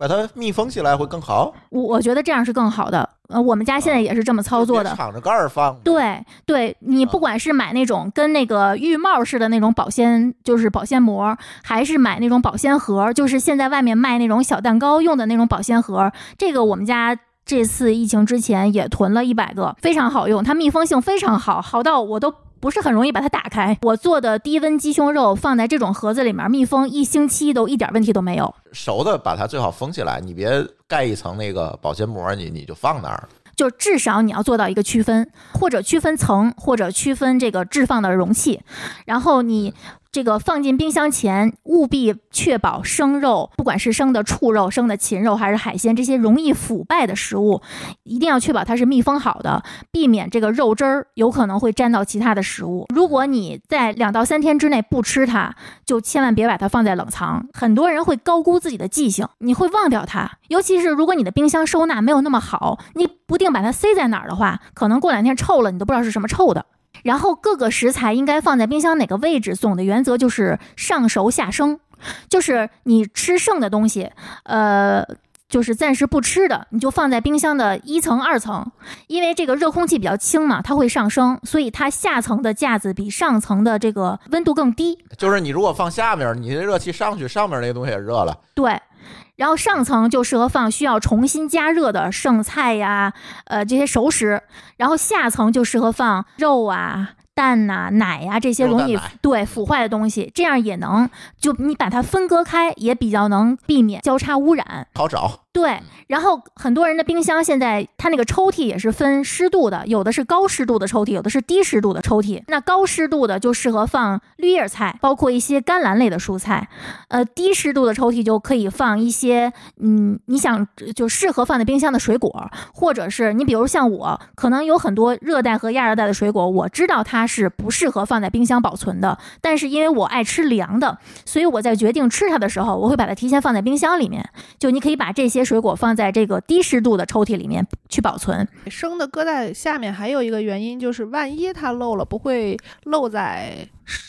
把它密封起来会更好。我我觉得这样是更好的。呃，我们家现在也是这么操作的别。敞着盖儿放。对对，你不管是买那种跟那个浴帽似的那种保鲜，就是保鲜膜，还是买那种保鲜盒，就是现在外面卖那种小蛋糕用的那种保鲜盒，这个我们家。这次疫情之前也囤了一百个，非常好用，它密封性非常好，好到我都不是很容易把它打开。我做的低温鸡胸肉放在这种盒子里面密封一星期都一点问题都没有。熟的把它最好封起来，你别盖一层那个保鲜膜，你你就放那儿。就至少你要做到一个区分，或者区分层，或者区分这个置放的容器，然后你。这个放进冰箱前，务必确保生肉，不管是生的畜肉、生的禽肉还是海鲜，这些容易腐败的食物，一定要确保它是密封好的，避免这个肉汁儿有可能会沾到其他的食物。如果你在两到三天之内不吃它，就千万别把它放在冷藏。很多人会高估自己的记性，你会忘掉它。尤其是如果你的冰箱收纳没有那么好，你不定把它塞在哪儿的话，可能过两天臭了，你都不知道是什么臭的。然后各个食材应该放在冰箱哪个位置？总的原则就是上熟下生，就是你吃剩的东西，呃，就是暂时不吃的，你就放在冰箱的一层、二层，因为这个热空气比较轻嘛，它会上升，所以它下层的架子比上层的这个温度更低。就是你如果放下面，你的热气上去，上面那个东西也热了。对，然后上层就适合放需要重新加热的剩菜呀，呃这些熟食，然后下层就适合放肉啊。蛋呐、奶呀、这些容易对腐坏的东西，这样也能就你把它分割开，也比较能避免交叉污染。好找，对，然后很多人的冰箱现在它那个抽屉也是分湿度的，有的是高湿度的抽屉，有的是低湿度的抽屉。那高湿度的就适合放绿叶菜，包括一些甘蓝类的蔬菜。呃，低湿度的抽屉就可以放一些，嗯，你想就适合放在冰箱的水果，或者是你比如像我，可能有很多热带和亚热带的水果，我知道它是不适合放在冰箱保存的，但是因为我爱吃凉的，所以我在决定吃它的时候，我会把它提前放在冰箱里面。就你可以把这些些水果放在这个低湿度的抽屉里面去保存。生的搁在下面，还有一个原因就是，万一它漏了，不会漏在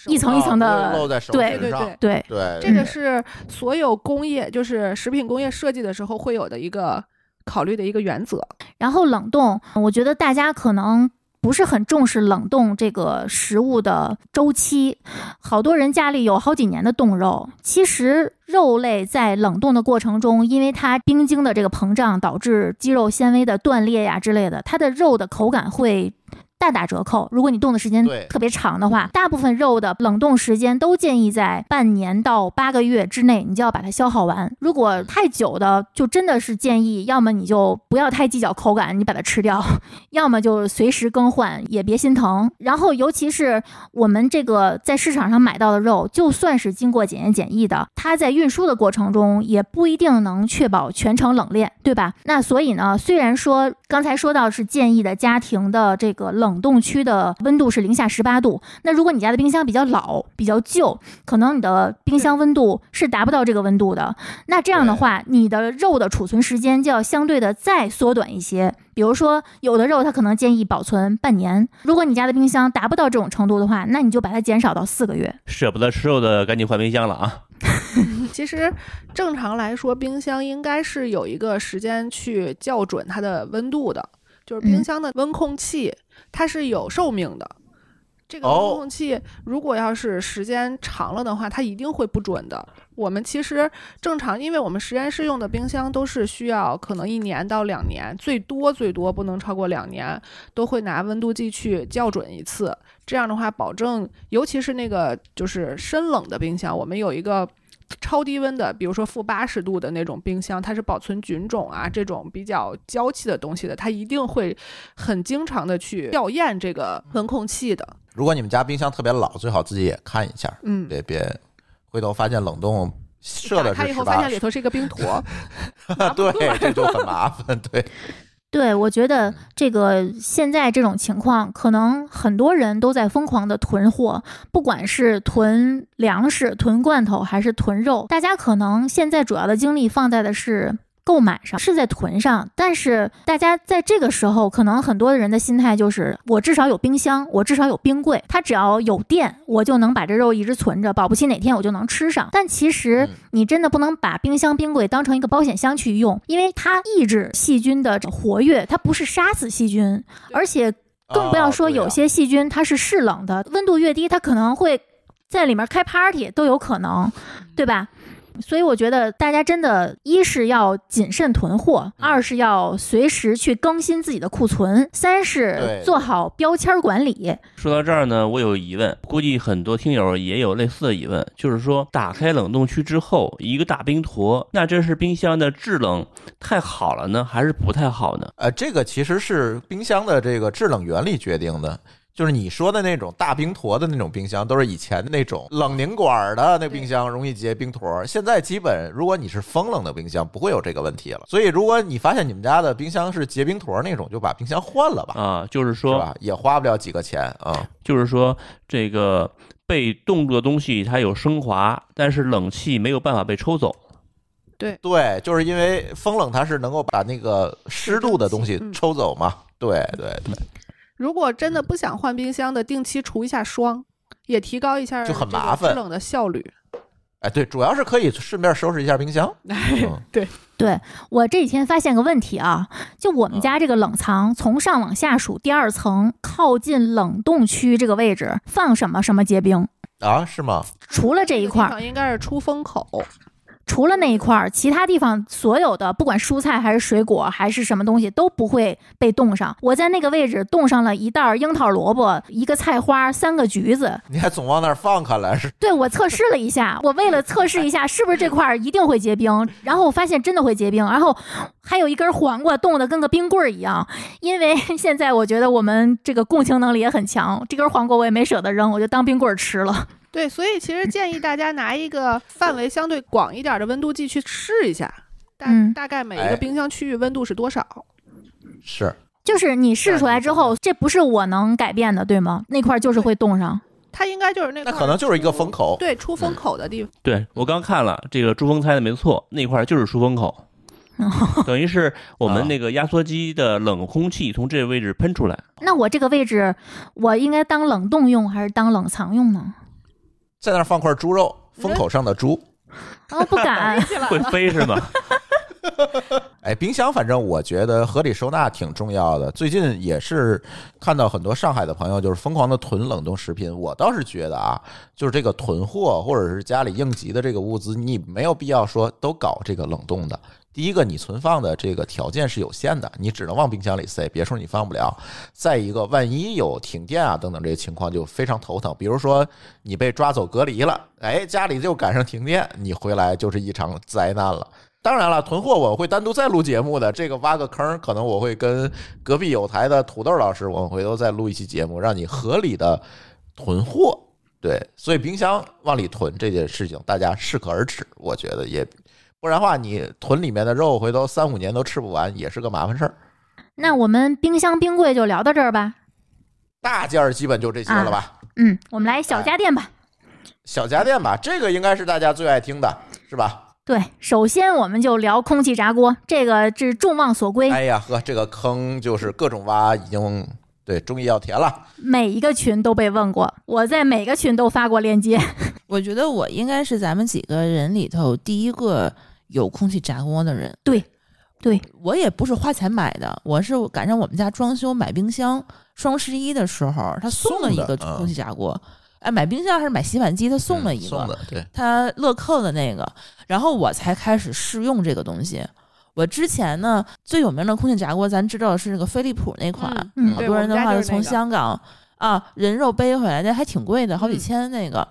一层一层的啊漏在手对对，对，对，这个是所有工业，就是食品工业设计的时候会有的一个考虑的一个原则。然后冷冻，我觉得大家可能。不是很重视冷冻这个食物的周期，好多人家里有好几年的冻肉。其实肉类在冷冻的过程中，因为它冰晶的这个膨胀，导致肌肉纤维的断裂呀之类的，它的肉的口感会大打折扣。如果你冻的时间特别长的话，大部分肉的冷冻时间都建议在半年到八个月之内，你就要把它消耗完。如果太久的，就真的是建议，要么你就不要太计较口感，你把它吃掉；要么就随时更换，也别心疼。然后，尤其是我们这个在市场上买到的肉，就算是经过检验检疫的，它在运输的过程中也不一定能确保全程冷链，对吧？那所以呢，虽然说刚才说到是建议的家庭的这个冷冻区的温度是零下十八度，那如果你家的冰箱比较老、比较旧，可能你的冰箱温度是达不到这个温度的。那这样的话，你的肉的储存时间就要相对的再缩短一些。比如说，有的肉它可能建议保存半年，如果你家的冰箱达不到这种程度的话，那你就把它减少到四个月。舍不得吃肉的赶紧换冰箱了啊！其实正常来说，冰箱应该是有一个时间去校准它的温度的，就是冰嗯箱的温控器它是有寿命的。这个哦温控器如果要是时间长了的话，它一定会不准的。我们其实正常，因为我们实验室用的冰箱都是需要可能一年到两年，最多最多不能超过两年，都会拿温度计去校准一次。这样的话，保证尤其是那个就是深冷的冰箱，我们有一个超低温的，比如说负八十度的那种冰箱，它是保存菌种啊这种比较娇气的东西的，它一定会很经常的去校验这个温控器的。如果你们家冰箱特别老，最好自己也看一下，嗯，别别回头发现冷冻设打的是开以后发现，里头是一个冰坨，对，这就很麻烦。对，对，我觉得这个现在这种情况，可能很多人都在疯狂的囤货，不管是囤粮食、囤罐头还是囤肉，大家可能现在主要的精力放在的是。购买上是在囤上，但是大家在这个时候，可能很多人的心态就是：我至少有冰箱，我至少有冰柜，它只要有电，我就能把这肉一直存着，保不齐哪天我就能吃上。但其实嗯。你真的不能把冰箱、冰柜当成一个保险箱去用，因为它抑制细菌的活跃，它不是杀死细菌，而且更不要说有些细菌它是适冷的，温度越低，它可能会在里面开 party 都有可能，对吧？所以我觉得大家真的，一是要谨慎囤货，二是要随时去更新自己的库存，三是做好标签管理。说到这儿呢，我有疑问，估计很多听友也有类似的疑问，就是说，打开冷冻区之后，一个大冰坨，那这是冰箱的制冷太好了呢，还是不太好呢？呃，这个其实是冰箱的这个制冷原理决定的。就是你说的那种大冰坨的那种冰箱，都是以前的那种冷凝管的那冰箱容易结冰坨。现在基本如果你是风冷的冰箱，不会有这个问题了。所以如果你发现你们家的冰箱是结冰坨那种，就把冰箱换了吧，啊，就是是说，吧？也花不了几个钱啊。就是说，这个被冻住的东西它有升华，但是冷气没有办法被抽走。对对，就是因为风冷它是能够把那个湿度的东西嗯抽走嘛。对对对，如果真的不想换冰箱的，定期除一下霜，也提高一下就很麻烦制冷的效率。哎对，主要是可以顺便收拾一下冰箱。嗯对对我这几天发现个问题啊，就我们家这个冷藏从上往下数，第二层靠近冷冻区这个位置放什么什么结冰，啊，是吗？除了这一块应该是出风口，除了那一块儿，其他地方所有的不管蔬菜还是水果还是什么东西都不会被冻上。我在那个位置冻上了一袋樱桃萝卜、一个菜花、三个橘子。你还总往那儿放，看来是。对我测试了一下，我为了测试一下是不是这块儿一定会结冰，然后我发现真的会结冰，然后还有一根黄瓜冻得跟个冰棍儿一样。因为现在我觉得我们这个共情能力也很强，这根黄瓜我也没舍得扔，我就当冰棍儿吃了。对，所以其实建议大家拿一个范围相对广一点的温度计去试一下，大、嗯大概每一哎个冰箱区域温度是多少？是，就是你试出来之后，这不是我能改变的，对吗？那块儿就是会冻上。它应该就是那那块可能就是一个风口。对，出风口的地方。对我刚看了，这个珠峰猜的没错，那块儿就是出风口。等于是我们那个压缩机的冷空气从这个位置喷出来。那我这个位置，我应该当冷冻用还是当冷藏用呢？在那儿放块猪肉，风口上的猪。哦，不敢。会飞是吗？哎，冰箱反正我觉得合理收纳挺重要的。最近也是看到很多上海的朋友就是疯狂的囤冷冻食品。我倒是觉得啊，就是这个囤货或者是家里应急的这个物资，你没有必要说都搞这个冷冻的。第一个，你存放的这个条件是有限的，你只能往冰箱里塞，别处你放不了。再一个，万一有停电啊等等这些情况，就非常头疼。比如说你被抓走隔离了，哎，家里就赶上停电，你回来就是一场灾难了。当然了，囤货我会单独再录节目的。这个挖个坑，可能我会跟隔壁有台的土豆老师，我们回头再录一期节目，让你合理的囤货。对，所以冰箱往里囤这件事情，大家适可而止。我觉得也，不然的话，你囤里面的肉，回头三五年都吃不完，也是个麻烦事儿。那我们冰箱冰柜就聊到这儿吧。大件儿基本就这些了吧？嗯，我们来小家电吧。小家电吧，这个应该是大家最爱听的，是吧？对，首先我们就聊空气炸锅，这个是众望所归。哎呀呵，这个坑就是各种挖，已经对，终于要填了。每一个群都被问过，我在每个群都发过链接。我觉得我应该是咱们几个人里头第一个有空气炸锅的人。对，对我也不是花钱买的，我是赶上我们家装修买冰箱，双十一的时候他送了一个空气炸锅。哎，买冰箱还是买洗碗机？他送了一个，送的对，他乐扣的那个，然后我才开始试用这个东西。我之前呢，最有名的空气炸锅，咱知道是那个飞利浦那款，好多人的话是从香港啊人肉背回来，那还挺贵的，好几千那个。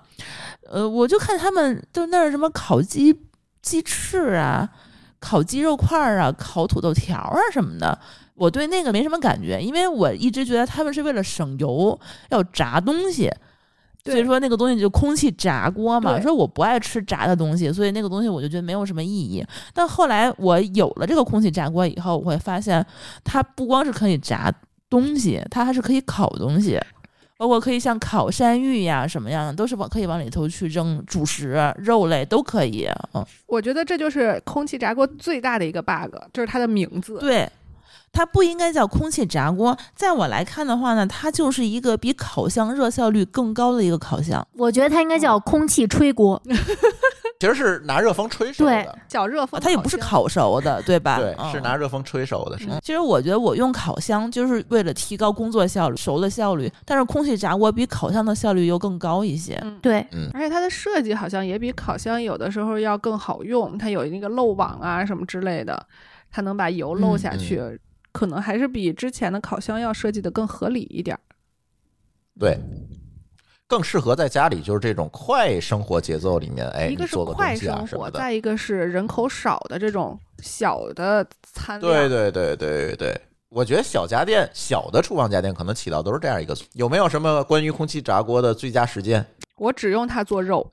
呃，我就看他们就那儿什么烤鸡鸡翅啊，烤鸡肉块儿啊，烤土豆条啊什么的，我对那个没什么感觉，因为我一直觉得他们是为了省油要炸东西。所以说那个东西就空气炸锅嘛，说我不爱吃炸的东西，所以那个东西我就觉得没有什么意义。但后来我有了这个空气炸锅以后，我会发现它不光是可以炸东西，它还是可以烤东西，包括可以像烤山芋呀什么样的，都是往可以往里头去扔主食、肉类都可以。嗯，我觉得这就是空气炸锅最大的一个 bug，就是它的名字。对。它不应该叫空气炸锅，在我来看的话呢，它就是一个比烤箱热效率更高的一个烤箱。我觉得它应该叫空气吹锅，其实是拿热风吹熟的，叫热风，它也不是烤熟的，对吧？对，是拿热风吹熟的。其实我觉得我用烤箱就是为了提高工作效率、熟的效率，但是空气炸锅比烤箱的效率又更高一些。对，而且它的设计好像也比烤箱有的时候要更好用，它有那个漏网啊什么之类的，它能把油漏下去。可能还是比之前的烤箱要设计的更合理一点儿，对，更适合在家里就是这种快生活节奏里面，哎，一个是快生活，再一个是人口少的这种小的餐对对对对对，我觉得小家电、小的厨房家电可能起到都是这样一个。有没有什么关于空气炸锅的最佳实践？我只用它做肉，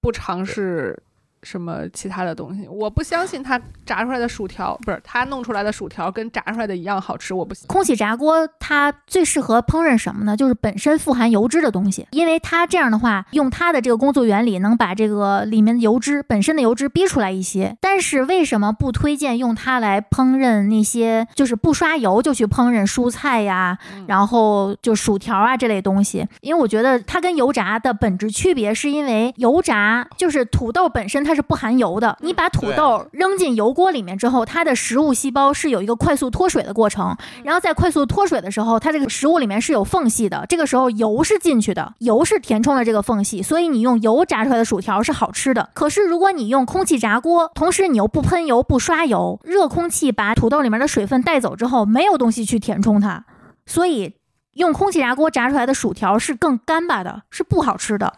不尝试。什么其他的东西？我不相信它炸出来的薯条不是它弄出来的薯条跟炸出来的一样好吃。我不信。空气炸锅它最适合烹饪什么呢？就是本身富含油脂的东西，因为它这样的话，用它的这个工作原理能把这个里面的油脂本身的油脂逼出来一些。但是为什么不推荐用它来烹饪那些就是不刷油就去烹饪蔬菜呀，然后就薯条啊这类东西？因为我觉得它跟油炸的本质区别是因为油炸就是土豆本身。它是不含油的。你把土豆扔进油锅里面之后，它的食物细胞是有一个快速脱水的过程。然后在快速脱水的时候，它这个食物里面是有缝隙的。这个时候油是进去的，油是填充了这个缝隙，所以你用油炸出来的薯条是好吃的。可是如果你用空气炸锅，同时你又不喷油、不刷油，热空气把土豆里面的水分带走之后，没有东西去填充它，所以用空气炸锅炸出来的薯条是更干巴的，是不好吃的。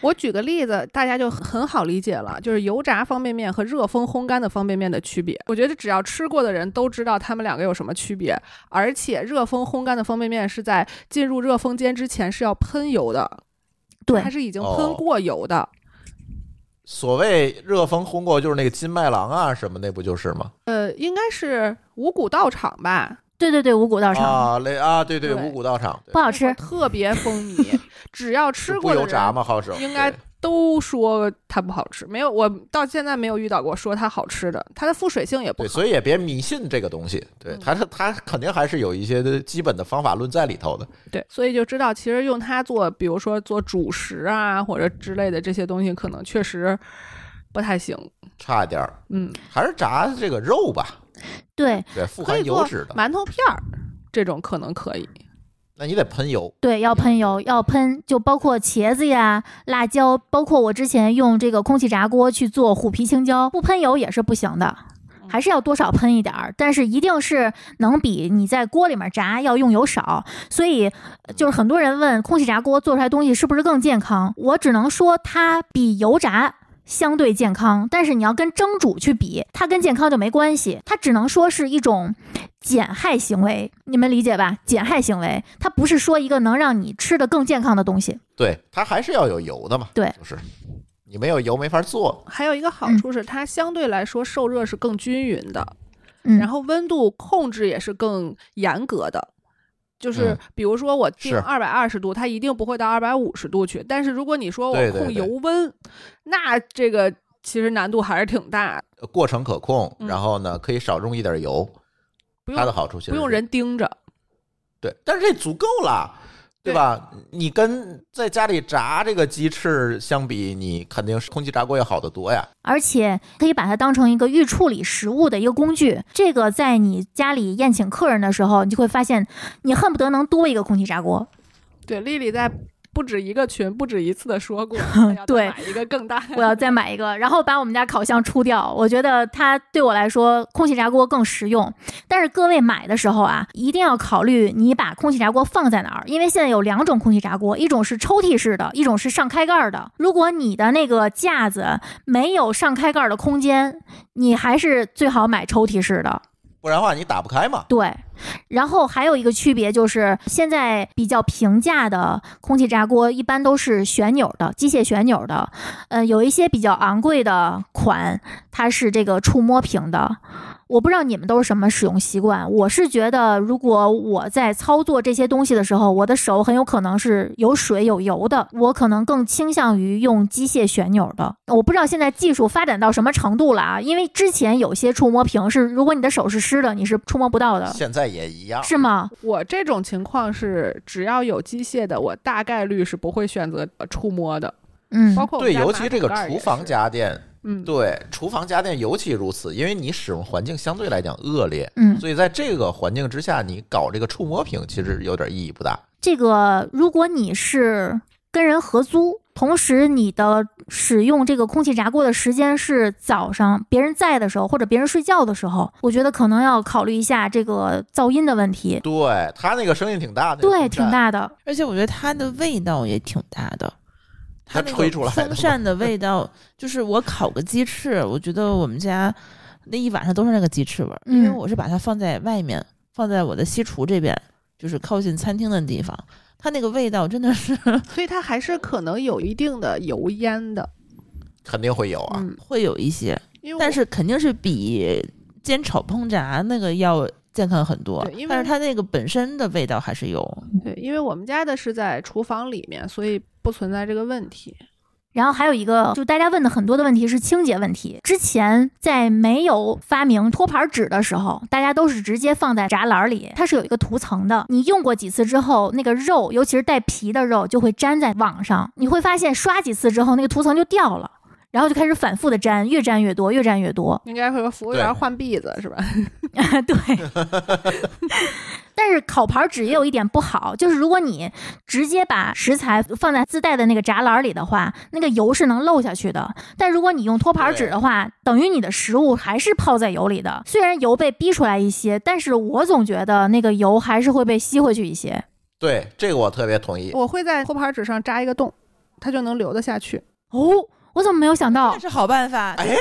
我举个例子，大家就很好理解了，就是油炸方便面和热风烘干的方便面的区别。我觉得只要吃过的人都知道他们两个有什么区别，而且热风烘干的方便面是在进入热风间之前是要喷油的，对，它是已经喷过油的。所谓热风烘过，就是那个金麦郎啊什么，那不就是吗？呃，应该是五谷道场吧。对对对，五谷道场啊，雷啊，对对，五谷道场不好吃，特别风靡。只要吃过的油炸吗？好应该都说它不好吃，没有我到现在没有遇到过说它好吃的，它的附水性也不对，好。所以也别迷信这个东西。对，它是它肯定还是有一些的基本的方法论在里头的。对，所以就知道其实用它做，比如说做主食啊或者之类的这些东西，可能确实不太行。差一点儿，嗯，还是炸这个肉吧。对对，富含可以做油脂的，馒头片儿，这种可能可以。那你得喷油。对，要喷油，要喷，就包括茄子呀、辣椒，包括我之前用这个空气炸锅去做虎皮青椒，不喷油也是不行的，还是要多少喷一点儿，但是一定是能比你在锅里面炸要用油少。所以呃就是很多人问空气炸锅做出来东西是不是更健康，我只能说它比油炸。相对健康，但是你要跟蒸煮去比，它跟健康就没关系，它只能说是一种减害行为，你们理解吧？减害行为，它不是说一个能让你吃的更健康的东西。对，它还是要有油的嘛。对就是你没有油没法做。还有一个好嗯处是，它相对来说受热是更均匀的，嗯，然后温度控制也是更严格的。就是嗯比如说我定是二百二十度，它一定不会到二百五十度去。但是如果你说我控油温，那这个其实难度还是挺大，过程可控，嗯然后呢，可以少用一点油。不它的用好处其实是不用人盯着。对，但是这足够了，对对吧？你跟在家里炸这个鸡翅相比，你肯定是空气炸锅要好得多呀。而且可以把它当成一个预处理食物的一个工具。这个在你家里宴请客人的时候，你就会发现，你恨不得能多一个空气炸锅。对，丽丽在不止一个群、不止一次的说过，对买一个更大。我要再买一个，然后把我们家烤箱出掉。我觉得它对我来说，空气炸锅更实用。但是各位买的时候啊，一定要考虑你把空气炸锅放在哪儿，因为现在有两种空气炸锅，一种是抽屉式的，一种是上开盖儿的。如果你的那个架子没有上开盖儿的空间，你还是最好买抽屉式的。不然的话你打不开嘛。对，然后还有一个区别就是，现在比较平价的空气炸锅一般都是旋钮的，机械旋钮的。嗯，有一些比较昂贵的款，它是这个触摸屏的。我不知道你们都是什么使用习惯，我是觉得如果我在操作这些东西的时候，我的手很有可能是有水有油的，我可能更倾向于用机械旋钮的。我不知道现在技术发展到什么程度了啊，因为之前有些触摸屏是，如果你的手是湿的，你是触摸不到的，现在也一样，是吗？我这种情况是，只要有机械的，我大概率是不会选择呃触摸的，嗯，包括对尤其这个厨房，家电，嗯，对厨房家电尤其如此，因为你使用环境相对来讲恶劣，嗯，所以在这个环境之下，你搞这个触摸屏其实有点意义不大。这个如果你是跟人合租，同时你的使用这个空气炸锅的时间是早上别人在的时候，或者别人睡觉的时候，我觉得可能要考虑一下这个噪音的问题。对，它那个声音挺大的，对，挺。大的。而且我觉得它的味道也挺大的。它那个吹出来风扇的味道，就是我烤个鸡翅，我觉得我们家那一晚上都是那个鸡翅味儿，因为嗯。我是把它放在外面，放在我的西厨这边，就是靠近餐厅的地方，它那个味道真的是 所以它还是可能有一定的油烟的，肯定会有啊。嗯，会有一些，但是肯定是比煎炒烹炸那个要健康很多对因为。但是它那个本身的味道还是有。对，因为我们家的是在厨房里面，所以不存在这个问题。然后还有一个，就大家问的很多的问题是清洁问题。之前在没有发明托盘纸的时候，大家都是直接放在炸篮里，它是有一个涂层的。你用过几次之后，那个肉，尤其是带皮的肉，就会粘在网上。你会发现刷几次之后，那个涂层就掉了，然后就开始反复的粘，越粘越多，越粘越多。应该会说服务员换篦子是吧？对，但是烤盘纸也有一点不好，就是如果你直接把食材放在自带的那个炸篮里的话，那个油是能漏下去的。但如果你用托盘纸的话，等于你的食物还是泡在油里的。虽然油被逼出来一些，但是我总觉得那个油还是会被吸回去一些。对，这个我特别同意。我会在托盘纸上扎一个洞，它就能流得下去。哦，我怎么没有想到这？是好办法，哎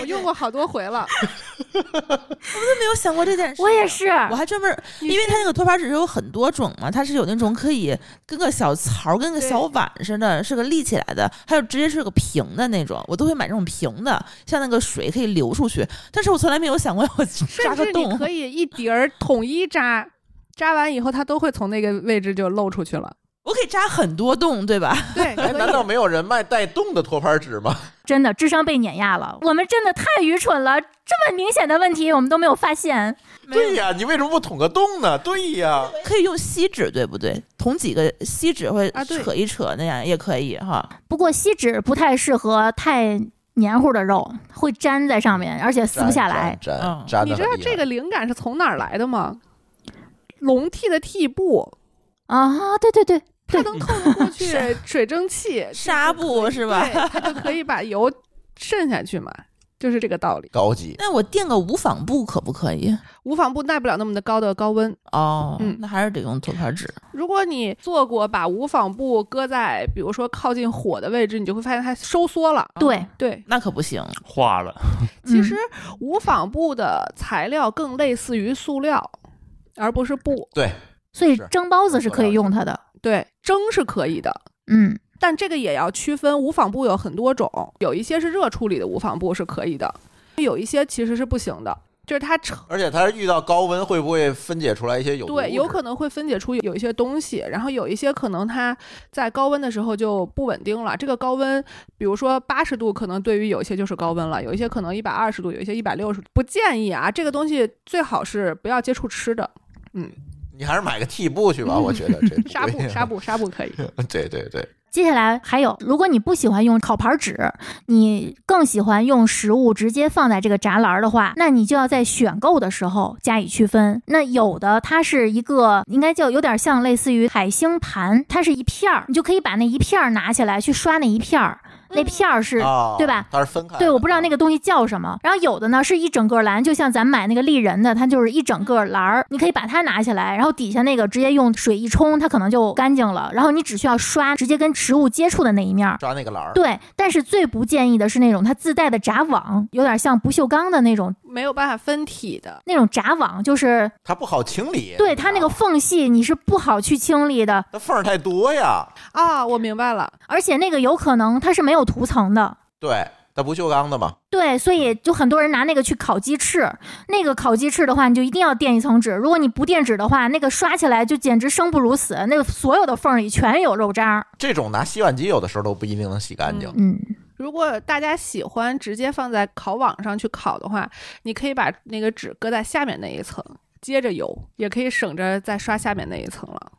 我用过好多回了，我都没有想过这件事。我也是，我还专门，因为它那个托盘纸有很多种嘛，它是有那种可以跟个小槽儿、跟个小碗似的，是个立起来的，还有直接是个平的那种，我都会买这种平的，像那个水可以流出去。但是我从来没有想过要扎甚至你个洞。可以一叠儿统一扎，扎完以后它都会从那个位置就漏出去了。我可以扎很多洞，对吧？对，哎，难道没有人卖带洞的托盘纸吗？真的智商被碾压了，我们真的太愚蠢了，这么明显的问题我们都没有发现。对呀，你为什么不捅个洞呢？对呀，可以用锡纸，对不对？捅几个锡纸会啊扯一扯那样也可以哈。不过锡纸不太适合太黏糊的肉，会粘在上面，而且撕不下来。粘嗯粘的。你知道这个灵感是从哪儿来的吗？龙屉的屉布，啊，对对对，它能透得过 去水蒸气，纱布是吧对，它就可以把油渗下去嘛，就是这个道理。高级，那我垫个无纺布可不可以？无纺布耐不了那么的高的高温。哦，嗯那还是得用托盘纸。如果你做过把无纺布搁在，比如说靠近火的位置，你就会发现它收缩了。对，对，那可不行。化了，其实无纺布的材料更类似于塑料，而不是布。对，所以蒸包子是可以用它的。对，蒸是可以的。嗯，但这个也要区分，无纺布有很多种，有一些是热处理的无纺布是可以的，有一些其实是不行的，就是它成而且它遇到高温会不会分解出来一些有对，有可能会分解出有一些东西，然后有一些可能它在高温的时候就不稳定了。这个高温，比如说八十度，可能对于有一些就是高温了，有一些可能一百二十度，有一些一百六十度。不建议啊，这个东西最好是不要接触吃的。嗯，你还是买个屉布去吧，我觉得这 纱布，纱布，纱布可以。对对对，接下来还有，如果你不喜欢用烤盘纸，你更喜欢用食物直接放在这个栅栏的话，那你就要在选购的时候加以区分。那有的它是一个，应该就有点像类似于海星盘，它是一片儿，你就可以把那一片儿拿起来去刷那一片儿，那片儿是、啊，对吧？它是分开。对，我不知道那个东西叫什么。然后有的呢是一整个篮，就像咱们买那个丽人的，它就是一整个篮儿，你可以把它拿下来，然后底下那个直接用水一冲，它可能就干净了。然后你只需要刷直接跟植物接触的那一面儿。抓那个篮儿。对，但是最不建议的是那种它自带的闸网，有点像不锈钢的那种没有办法分体的，那种闸网，就是它不好清理。对它那个缝隙你是不好去清理的，那缝儿太多呀。啊，我明白了，而且那个有可能它是没有涂层的。对，它不锈钢的嘛。对，所以就很多人拿那个去烤鸡翅，那个烤鸡翅的话，你就一定要垫一层纸。如果你不垫纸的话，那个刷起来就简直生不如死，那个所有的缝里全有肉渣儿。这种拿洗碗机有的时候都不一定能洗干净。嗯，如果大家喜欢直接放在烤网上去烤的话，你可以把那个纸搁在下面那一层，接着油，也可以省着再刷下面那一层了。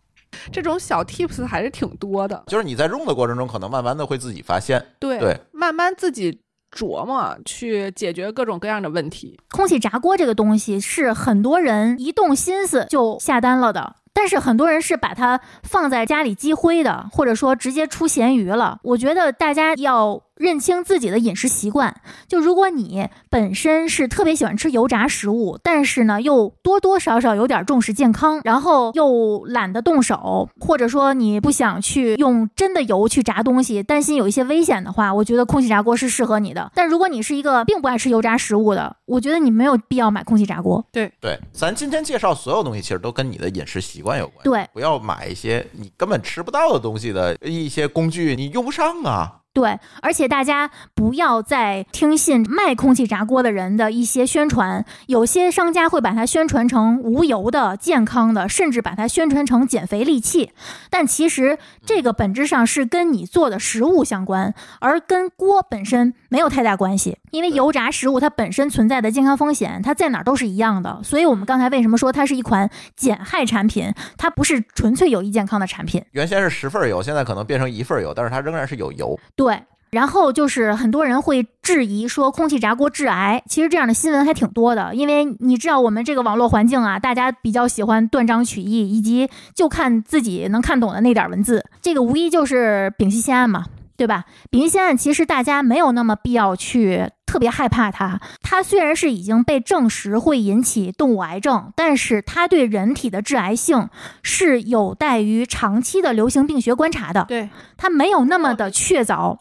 这种小 tips 还是挺多的，就是你在用的过程中，可能慢慢的会自己发现。对，对慢慢自己琢磨去解决各种各样的问题。空气炸锅这个东西是很多人一动心思就下单了的。但是很多人是把它放在家里积灰的，或者说直接出咸鱼了。我觉得大家要认清自己的饮食习惯。就如果你本身是特别喜欢吃油炸食物，但是呢又多多少少有点重视健康，然后又懒得动手，或者说你不想去用真的油去炸东西，担心有一些危险的话，我觉得空气炸锅是适合你的。但如果你是一个并不爱吃油炸食物的，我觉得你没有必要买空气炸锅。对对，咱今天介绍所有东西，其实都跟你的饮食习惯有关。对，不要买一些你根本吃不到的东西的一些工具，你用不上啊。对，而且大家不要再听信卖空气炸锅的人的一些宣传，有些商家会把它宣传成无油的、健康的，甚至把它宣传成减肥利器。但其实这个本质上是跟你做的食物相关，而跟锅本身没有太大关系。因为油炸食物它本身存在的健康风险，它在哪儿都是一样的。所以我们刚才为什么说它是一款减害产品？它不是纯粹有益健康的产品。原先是十份油，现在可能变成一份油，但是它仍然是有油。对，对然后就是很多人会质疑说空气炸锅致癌，其实这样的新闻还挺多的，因为你知道我们这个网络环境啊，大家比较喜欢断章取义，以及就看自己能看懂的那点文字，这个无疑就是丙烯酰胺嘛。对吧？丙烯酰胺其实大家没有那么必要去特别害怕它。它虽然是已经被证实会引起动物癌症，但是它对人体的致癌性是有待于长期的流行病学观察的。对，它没有那么的确凿。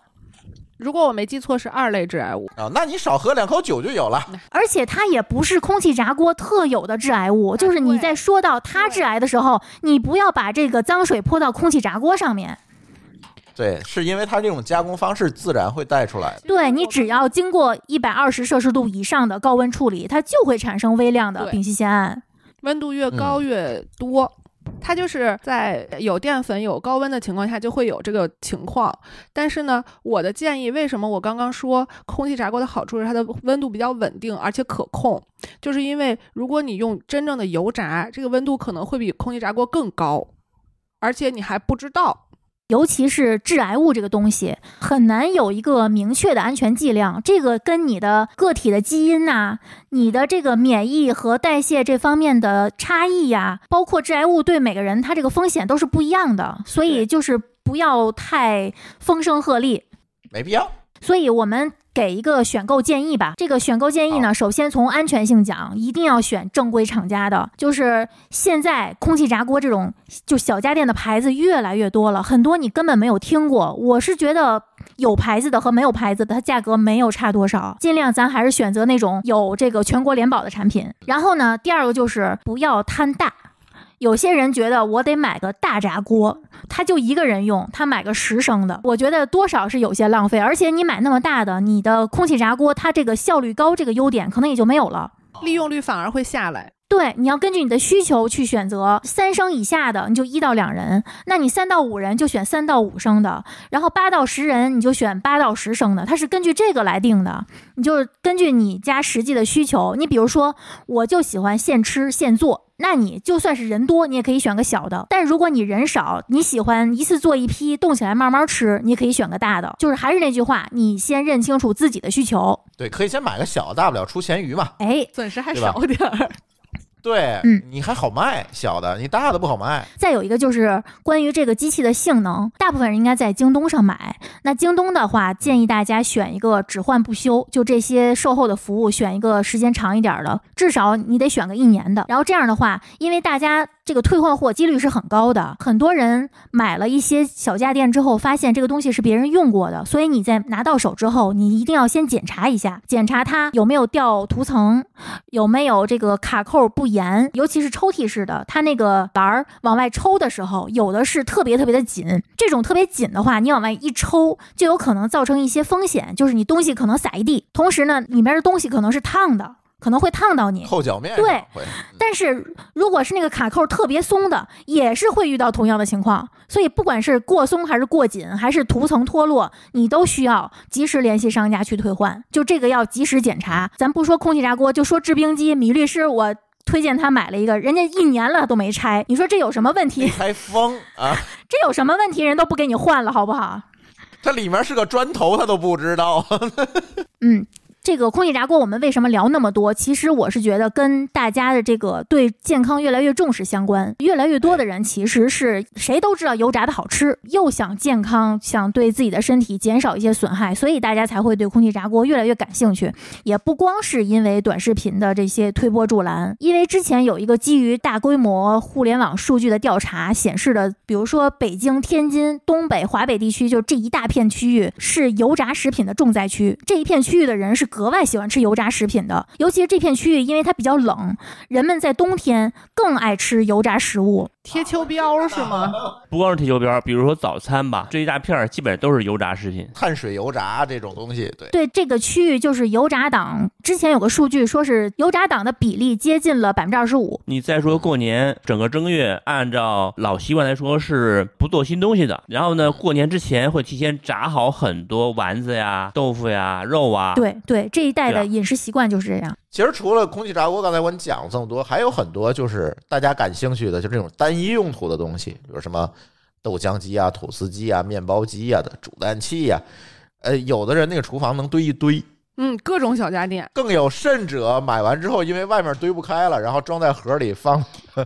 如果我没记错，是二类致癌物。啊，那你少喝两口酒就有了。而且它也不是空气炸锅特有的致癌物，就是你在说到它致癌的时候，你不要把这个脏水泼到空气炸锅上面。对，是因为它这种加工方式自然会带出来的。对你只要经过一百二十摄氏度以上的高温处理，它就会产生微量的丙烯酰胺。温度越高越多，它就是在有淀粉、有高温的情况下就会有这个情况。但是呢，我的建议，为什么我刚刚说空气炸锅的好处是它的温度比较稳定而且可控，就是因为如果你用真正的油炸，这个温度可能会比空气炸锅更高，而且你还不知道。尤其是致癌物这个东西，很难有一个明确的安全剂量。这个跟你的个体的基因呐、你的这个免疫和代谢这方面的差异呀、包括致癌物对每个人它这个风险都是不一样的，所以就是不要太风声鹤唳。没必要。所以我们给一个选购建议吧。这个选购建议呢，首先从安全性讲，一定要选正规厂家的。就是现在空气炸锅这种就小家电的牌子越来越多了，很多你根本没有听过。我是觉得有牌子的和没有牌子的，它价格没有差多少。尽量咱还是选择那种有这个全国联保的产品。然后呢，第二个就是不要贪大。有些人觉得我得买个大炸锅，他就一个人用，他买个十升的，我觉得多少是有些浪费。而且你买那么大的，你的空气炸锅它这个效率高，这个优点可能也就没有了。利用率反而会下来。对，你要根据你的需求去选择。三升以下的，你就一到两人；那你三到五人就选三到五升的，然后八到十人你就选八到十升的。它是根据这个来定的，你就根据你家实际的需求。你比如说，我就喜欢现吃现做，那你就算是人多，你也可以选个小的。但如果你人少，你喜欢一次做一批，冻起来慢慢吃，你也可以选个大的。就是还是那句话，你先认清楚自己的需求。对，可以先买个小，大不了出咸鱼嘛。哎，损失还少点儿。对，嗯你还好卖小的，你大的不好卖。再有一个就是关于这个机器的性能，大部分人应该在京东上买。那京东的话，建议大家选一个只换不修，就这些售后的服务，选一个时间长一点的，至少你得选个一年的。然后这样的话，因为大家这个退换货几率是很高的，很多人买了一些小家电之后，发现这个东西是别人用过的，所以你在拿到手之后，你一定要先检查一下，检查它有没有掉涂层，有没有这个卡扣不严，尤其是抽屉式的，它那个栏儿往外抽的时候，有的是特别特别的紧，这种特别紧的话，你往外一抽，就有可能造成一些风险，就是你东西可能洒一地，同时呢，里面的东西可能是烫的，可能会烫到你。扣脚面对，但是如果是那个卡扣特别松的，也是会遇到同样的情况。所以不管是过松还是过紧，还是涂层脱落，你都需要及时联系商家去退换。就这个要及时检查。咱不说空气炸锅，就说制冰机，米律师我。推荐他买了一个，人家一年了都没拆，你说这有什么问题？开封啊，这有什么问题？人都不给你换了，好不好？它里面是个砖头，他都不知道。嗯，这个空气炸锅我们为什么聊那么多？其实我是觉得跟大家的这个对健康越来越重视相关。越来越多的人其实是谁都知道油炸的好吃，又想健康，想对自己的身体减少一些损害，所以大家才会对空气炸锅越来越感兴趣。也不光是因为短视频的这些推波助澜，因为之前有一个基于大规模互联网数据的调查显示的，比如说北京、天津、东北、华北地区，就这一大片区域是油炸食品的重灾区。这一片区域的人是格外喜欢吃油炸食品的，尤其是这片区域，因为它比较冷，人们在冬天更爱吃油炸食物。贴秋膘是吗？不光是贴秋膘，比如说早餐吧，这一大片儿基本上都是油炸食品。碳水油炸这种东西，对，对这个区域，就是油炸党，之前有个数据说是油炸党的比例接近了百分之二十五。你再说过年，整个正月按照老习惯来说是不做新东西的，然后呢，过年之前会提前炸好很多丸子呀、豆腐呀、肉啊。对对，这一代的饮食习惯就是这样。其实除了空气炸锅，刚才我讲了这么多，还有很多就是大家感兴趣的，就这种单一用途的东西，比如什么豆浆机啊、吐司机啊、面包机啊的煮蛋器呀、呃，有的人那个厨房能堆一堆，嗯，各种小家电。更有甚者买完之后，因为外面堆不开了，然后装在盒里放，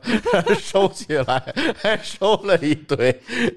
收起来，还收了一堆，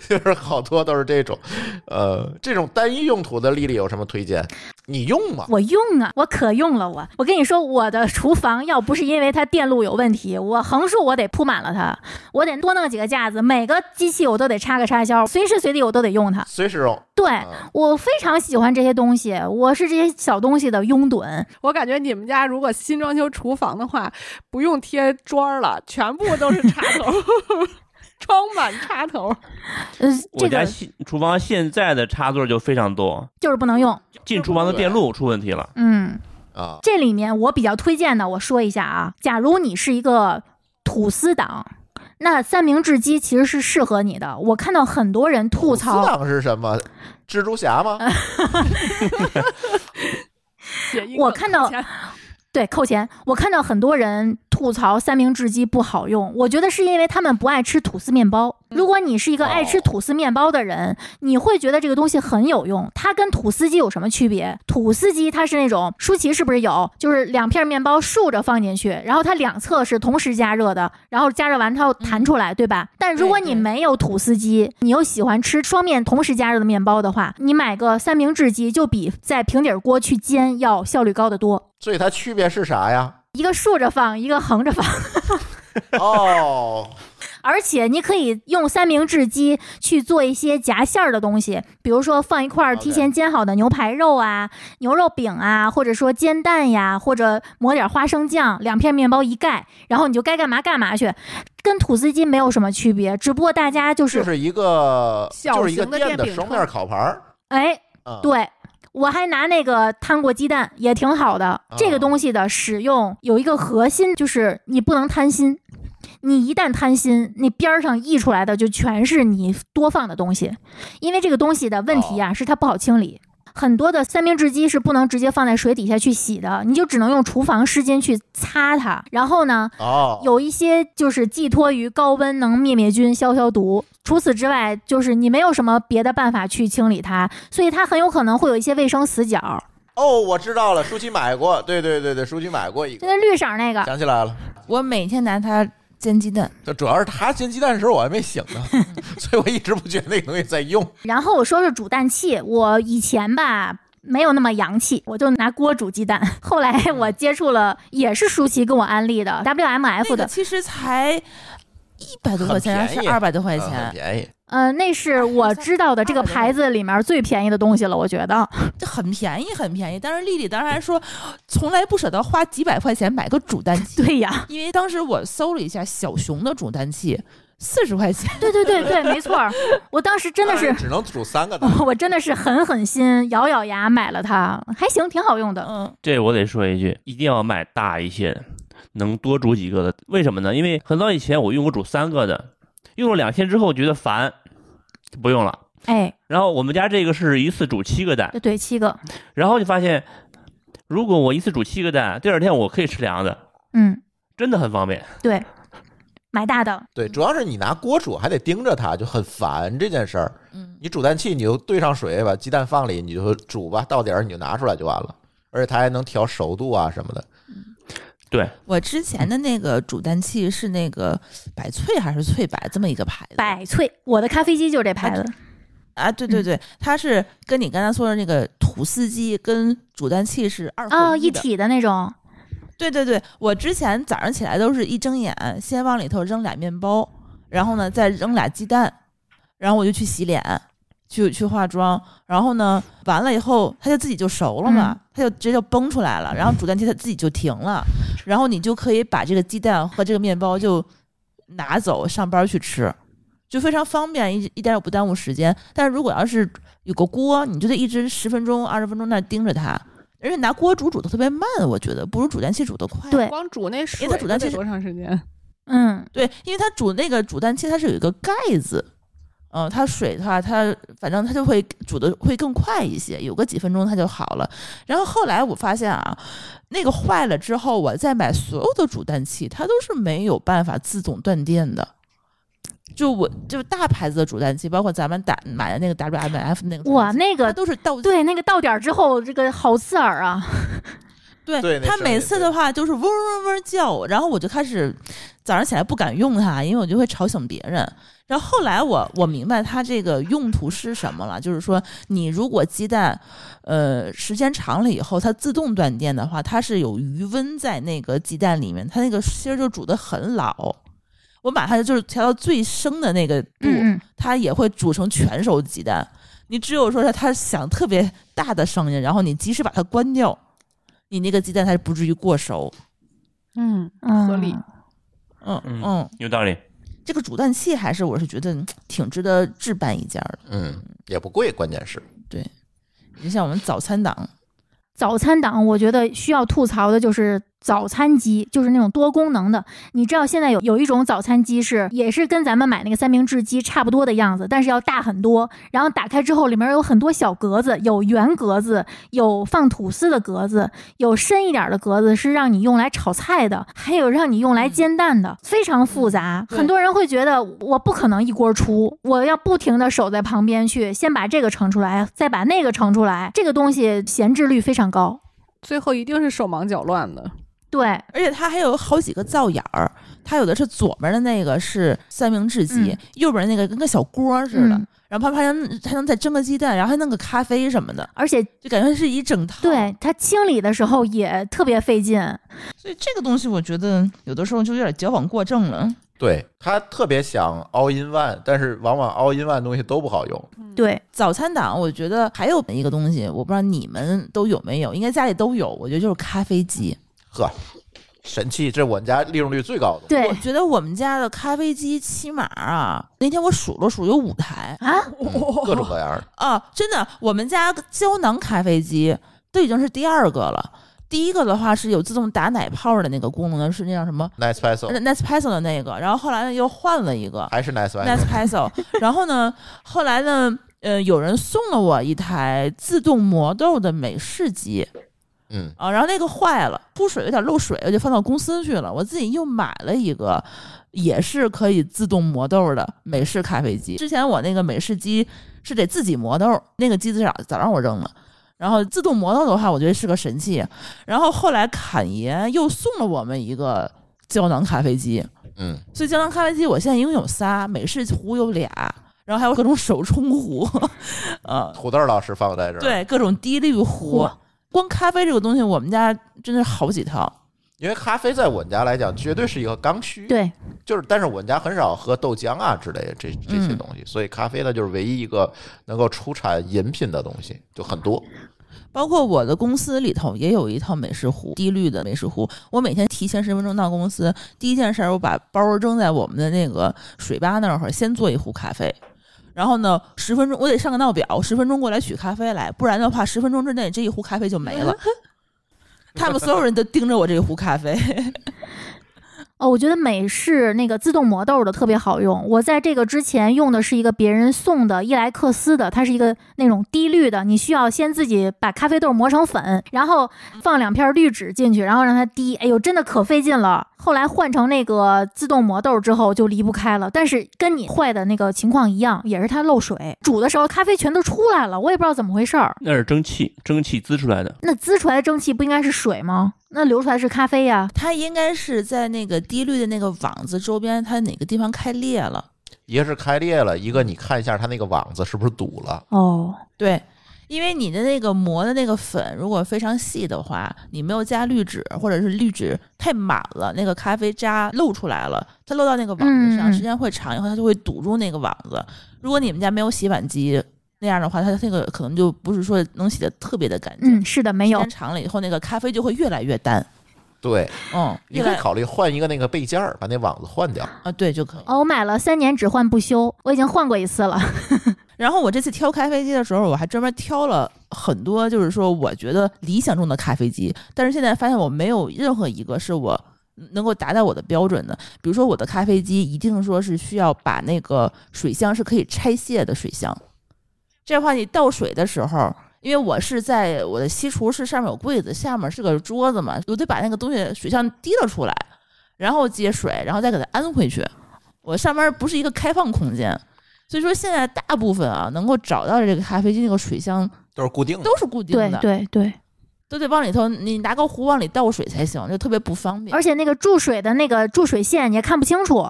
就是好多都是这种，呃，这种单一用途的，丽丽有什么推荐？你用吗？我用啊，我可用了我。我跟你说，我的厨房要不是因为它电路有问题，我横竖我得铺满了它，我得多弄几个架子，每个机器我都得插个插销，随时随地我都得用它。随时用。对嗯我非常喜欢这些东西，我是这些小东西的拥趸。我感觉你们家如果新装修厨房的话，不用贴砖儿了，全部都是插头，装满插头。呃，我家现厨房现在的插座就非常多，就是不能用。进厨房的电路出问题了。嗯，啊，这里面我比较推荐的，我说一下啊，假如你是一个吐司党。那三明治机其实是适合你的。我看到很多人吐虎槽，四档是什么？蜘蛛侠吗？我看到对，扣钱。我看到很多人吐槽三明治机不好用，我觉得是因为他们不爱吃吐司面包。如果你是一个爱吃哦吐司面包的人，你会觉得这个东西很有用。它跟吐司机有什么区别？吐司机它是那种，舒淇是不是有？就是两片面包竖着放进去，然后它两侧是同时加热的，然后加热完它要弹出来，对吧？但如果你没有吐司机，你又喜欢吃双面同时加热的面包的话，你买个三明治机就比在平底锅去煎要效率高得多。所以它区别是啥呀？一个竖着放，一个横着放，哦，而且你可以用三明治机去做一些夹馅儿的东西，比如说放一块儿提前煎好的牛排肉啊、牛肉饼啊，或者说煎蛋呀，或者抹点花生酱，两片面包一盖，然后你就该干嘛干嘛去，跟吐司机没有什么区别，只不过大家就是，就是一个小就是一个型的电电饼铛的双面烤盘儿。哎，嗯，对。我还拿那个摊过鸡蛋，也挺好的。这个东西的使用有一个核心，就是你不能贪心。你一旦贪心，那边儿上溢出来的就全是你多放的东西。因为这个东西的问题啊，是它不好清理。很多的三明治机是不能直接放在水底下去洗的，你就只能用厨房湿巾去擦它。然后呢，哦，有一些就是寄托于高温能灭灭菌、消消毒。除此之外，就是你没有什么别的办法去清理它，所以它很有可能会有一些卫生死角。哦，我知道了，舒淇买过，对对对对，舒淇买过一个，就那绿色儿那个，想起来了。我每天拿它煎鸡蛋，这主要是他煎鸡蛋的时候我还没醒呢，所以我一直不觉得那个东西在用。然后我说说煮蛋器，我以前吧。没有那么洋气，我就拿锅煮鸡蛋。后来我接触了，也是舒淇跟我安利的 WMF 的，那个其实才一百多块钱还是二百多块钱，便宜。呃，那是我知道的这个牌子里面最便宜的东西了，我觉得。这很便宜很便宜。但是丽丽当然说，从来不舍得花几百块钱买个煮蛋器，对呀，因为当时我搜了一下小熊的煮蛋器，四十块钱。对对对对，没错儿。我当时真的是只能煮三个蛋。我真的是狠狠心，咬咬牙买了它，还行，挺好用的。嗯，这我得说一句，一定要买大一些的，能多煮几个的。为什么呢？因为很早以前我用过煮三个的，用了两天之后觉得烦，就不用了。哎，然后我们家这个是一次煮七个蛋，对对，七个，然后就发现，如果我一次煮七个蛋，第二天我可以吃凉的，嗯，真的很方便。对，买大的，对，主要是你拿锅煮还得盯着它，就很烦这件事儿。嗯，你煮蛋器你就兑上水，把鸡蛋放里，你就煮吧，到点儿你就拿出来就完了。而且它还能调熟度啊什么的。对，我之前的那个煮蛋器是那个百萃还是萃百这么一个牌子，百萃，我的咖啡机就是这牌子。啊，对对对，它是跟你刚才说的那个吐司机跟煮蛋器是二哦，合。一体的那种，对对对，我之前早上起来都是一睁眼，先往里头扔俩面包，然后呢再扔俩鸡蛋，然后我就去洗脸，去去化妆，然后呢完了以后它就自己就熟了嘛，嗯它就直接就崩出来了，然后煮蛋器它自己就停了，然后你就可以把这个鸡蛋和这个面包就拿走上班去吃。就非常方便，一一点也不耽误时间。但是如果要是有个锅，你就得一直十分钟、二十分钟那儿盯着它，而且拿锅煮煮的特别慢，我觉得不如煮蛋器煮的快。对光煮那水因为它煮蛋器多长时间？嗯，对，因为它煮那个煮蛋器它是有一个盖子，嗯、它水的话，它反正它就会煮的会更快一些，有个几分钟它就好了。然后后来我发现啊，那个坏了之后，我再买所有的煮蛋器，它都是没有办法自动断电的。就我就大牌子的煮蛋器，包括咱们打买的那个 WMF 那个，哇，那个都是到对那个到点儿之后，这个好刺耳啊。对对它每次的话就是嗡嗡嗡叫，然后我就开始早上起来不敢用它，因为我就会吵醒别人。然后后来我我明白它这个用途是什么了，就是说你如果鸡蛋，呃，时间长了以后它自动断电的话，它是有余温在那个鸡蛋里面，它那个芯儿就煮的很老。我把它就是调到最生的那个度，嗯嗯，它也会煮成全熟鸡蛋。你只有说它它响特别大的声音，然后你及时把它关掉，你那个鸡蛋它不至于过熟。嗯，嗯合理。嗯嗯嗯，有道理。这个煮蛋器还是我是觉得嗯挺值得置办一件的。嗯，也不贵，关键是对你像我们早餐党，早餐党，我觉得需要吐槽的就是早餐机，就是那种多功能的。你知道现在有有一种早餐机是也是跟咱们买那个三明治机差不多的样子，但是要大很多。然后打开之后，里面有很多小格子，有圆格子，有放吐司的格子，有深一点的格子是让你用来炒菜的，还有让你用来煎蛋的，非常复杂。很多人会觉得我不可能一锅出，我要不停的守在旁边去，先把这个盛出来，再把那个盛出来，这个东西闲置率非常高。最后一定是手忙脚乱的。对，而且它还有好几个灶眼儿，它有的是左边的那个是三明治机，嗯右边那个跟个小锅似的，嗯然后旁边还能还能再蒸个鸡蛋，然后还弄个咖啡什么的，而且就感觉是一整套。，对它清理的时候也特别费劲。所以这个东西我觉得有的时候就有点矫枉过正了。对他特别想 all in one，但是往往 all in one 东西都不好用。对，早餐档我觉得还有一个东西，我不知道你们都有没有，应该家里都有，我觉得就是咖啡机。呵，神器，这是我们家利用率最高的。对。我觉得我们家的咖啡机起码啊，那天我数了数有五台。啊，嗯各种各样的。啊，真的，我们家胶囊咖啡机都已经是第二个了。第一个的话是有自动打奶泡的那个功能的，是那叫什么？Nespresso Nespresso 的那个，然后后来呢又换了一个还是 Nespresso，Nespresso，然后呢，后来呢，呃，有人送了我一台自动磨豆的美式机，嗯，啊，然后那个坏了，出水有点漏水，我就放到公司去了。我自己又买了一个，也是可以自动磨豆的美式咖啡机。之前我那个美式机是得自己磨豆，那个机子早早让我扔了。然后自动磨豆的话，我觉得是个神器。然后后来侃爷又送了我们一个胶囊咖啡机，嗯，所以胶囊咖啡机我现在一共有仨，美式壶有俩，然后还有各种手冲壶，呃，土豆老师放在这儿，，对，各种滴滤壶嚯。光咖啡这个东西，我们家真的是好几套。因为咖啡在我们家来讲绝对是一个刚需，对，就是但是我们家很少喝豆浆啊之类的这这些嗯东西，所以咖啡呢就是唯一一个能够出产饮品的东西，就很多。包括我的公司里头也有一套美式壶，低滤的美式壶。我每天提前十分钟到公司，第一件事儿我把包扔在我们的那个水吧那儿，先做一壶咖啡。然后呢，十分钟我得上个闹表，十分钟过来取咖啡来，不然的话，十分钟之内这一壶咖啡就没了。他们所有人都盯着我这一壶咖啡。哦，我觉得美式那个自动磨豆的特别好用。我在这个之前用的是一个别人送的伊莱克斯的，它是一个那种滴滤的，你需要先自己把咖啡豆磨成粉，然后放两片滤纸进去，然后让它滴。哎呦，真的可费劲了。后来换成那个自动磨豆之后就离不开了，但是跟你坏的那个情况一样，也是它漏水，煮的时候咖啡全都出来了，我也不知道怎么回事儿。那是蒸汽，蒸汽滋出来的。那滋出来的蒸汽不应该是水吗？那流出来是咖啡呀。它应该是在那个滴滤的那个网子周边，它哪个地方开裂了。一个是开裂了，一个你看一下它那个网子是不是堵了。哦，对，因为你的那个磨的那个粉如果非常细的话，你没有加滤纸，或者是滤纸太满了，那个咖啡渣漏出来了，它漏到那个网子上，时间会长以后，它就会堵住那个网子。如果你们家没有洗碗机。那样的话，它那个可能就不是说能洗的特别的干净。嗯，是的，没有时间。长了以后，那个咖啡就会越来越淡。对，嗯，你可以考虑换一个那个备件儿，把那网子换掉。啊，对就可以。哦，我买了三年只换不修，我已经换过一次了。然后我这次挑咖啡机的时候，我还专门挑了很多，就是说我觉得理想中的咖啡机，但是现在发现我没有任何一个是我能够达到我的标准的。比如说我的咖啡机一定说是需要把那个水箱是可以拆卸的水箱，这样的话你倒水的时候。因为我是在我的西厨是上面有柜子，下面是个桌子嘛，我得把那个东西水箱提了出来，然后接水，然后再给它安回去。我上面不是一个开放空间，所以说现在大部分啊能够找到的这个咖啡机那个水箱都是固定的。都是固定对的，对对，都得往里头你拿个壶往里倒水才行，就特别不方便。而且那个注水的那个注水线你也看不清楚。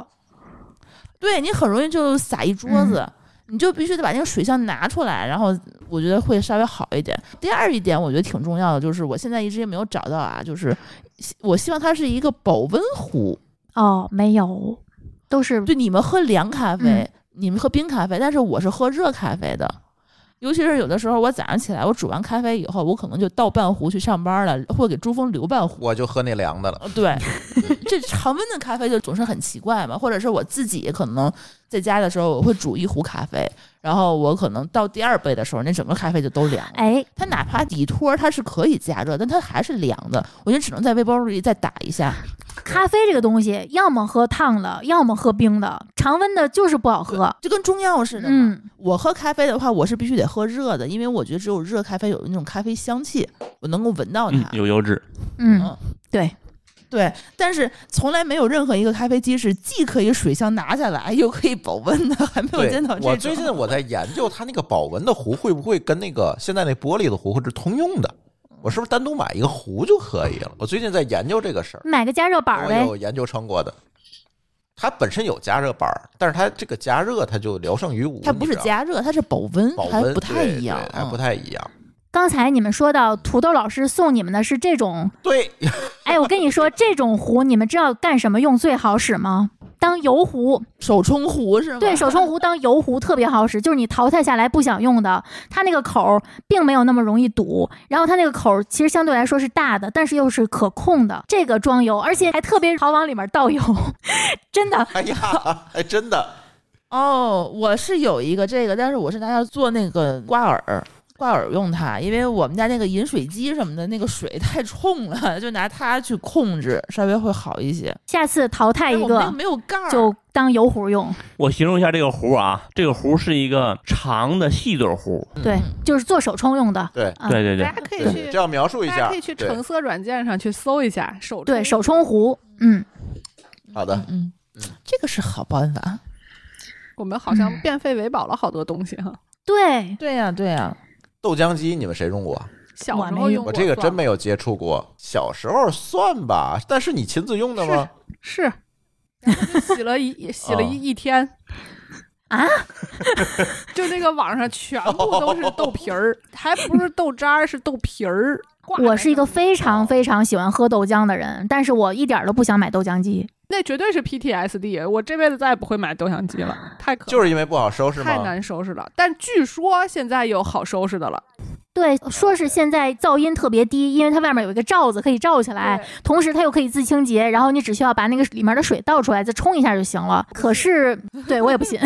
对你很容易就洒一桌子，你就必须得把那个水箱拿出来，然后我觉得会稍微好一点。第二一点，我觉得挺重要的，就是我现在一直也没有找到啊，就是我希望它是一个保温壶。哦，没有，都是对，你们喝凉咖啡，嗯你们喝冰咖啡，但是我是喝热咖啡的。尤其是有的时候，我早上起来，我煮完咖啡以后，我可能就倒半壶去上班了，或给珠峰留半壶。我就喝那凉的了。呃对，这常温的咖啡就总是很奇怪嘛，或者是我自己可能在家的时候，我会煮一壶咖啡，然后我可能到第二杯的时候，那整个咖啡就都凉了。哎，它哪怕底托它是可以加热，但它还是凉的，我就只能在微波炉里再打一下。咖啡这个东西，要么喝烫的，要么喝冰的，常温的就是不好喝。就跟中药似的嘛。嗯，我喝咖啡的话，我是必须得喝热的，因为我觉得只有热咖啡有那种咖啡香气，我能够闻到它。嗯，有油脂。嗯嗯，对，对，但是从来没有任何一个咖啡机是既可以水箱拿下来，又可以保温的，还没有对见到这种。我最近我在研究它那个保温的壶会不会跟那个现在那玻璃的壶是通用的，我是不是单独买一个壶就可以了？我最近在研究这个事儿，买个加热板儿呗。我有研究成果的。它本身有加热板儿，但是它这个加热它就聊胜于无。它不是加热，它是保温，保温，还不太一样对，还不嗯太一样。刚才你们说到土豆老师送你们的是这种，对，哎，我跟你说，这种壶你们知道干什么用最好使吗？当油壶，手冲壶是吗？对手冲壶当油壶特别好使，就是你淘汰下来不想用的，它那个口儿并没有那么容易堵，然后它那个口儿其实相对来说是大的，但是又是可控的。这个装油，而且还特别好往里面倒油，真的。哎呀，哎，真的，哦，我是有一个这个，但是我是拿它做那个挂耳。挂耳用它，因为我们家那个饮水机什么的，那个水太冲了，就拿它去控制，稍微会好一些。下次淘汰一个没有盖儿，就当油壶用，我形容一下这个壶啊，这个壶是一个长的细嘴壶。对，就是做手冲用的。对。啊。对对对。大，家可以，去这样描述一下。大家可以去橙色软件上去搜一下手对手冲壶，嗯，好的，嗯，这个是好办法。我们好像嗯。变废为宝了好多东西哈。对，对呀、对呀、豆浆机你们谁用过？小我没用时候用过，我这个真没有接触过。小时候算吧，但是你亲自用的吗？是，然后就洗了一洗了哦一一天啊，就那个网上全部都是豆皮儿，还不是豆渣儿，是豆皮儿。挂我是一个非常非常喜欢喝豆浆的人，但是我一点儿都不想买豆浆机。那绝对是 PTSD，我这辈子再也不会买豆浆机了，太可就是因为不好收拾太？难收拾了。但据说现在有好收拾的了，对，说是现在噪音特别低，因为它外面有一个罩子可以罩起来，同时它又可以自清洁，然后你只需要把那个里面的水倒出来，再冲一下就行了。可是，对我也不信，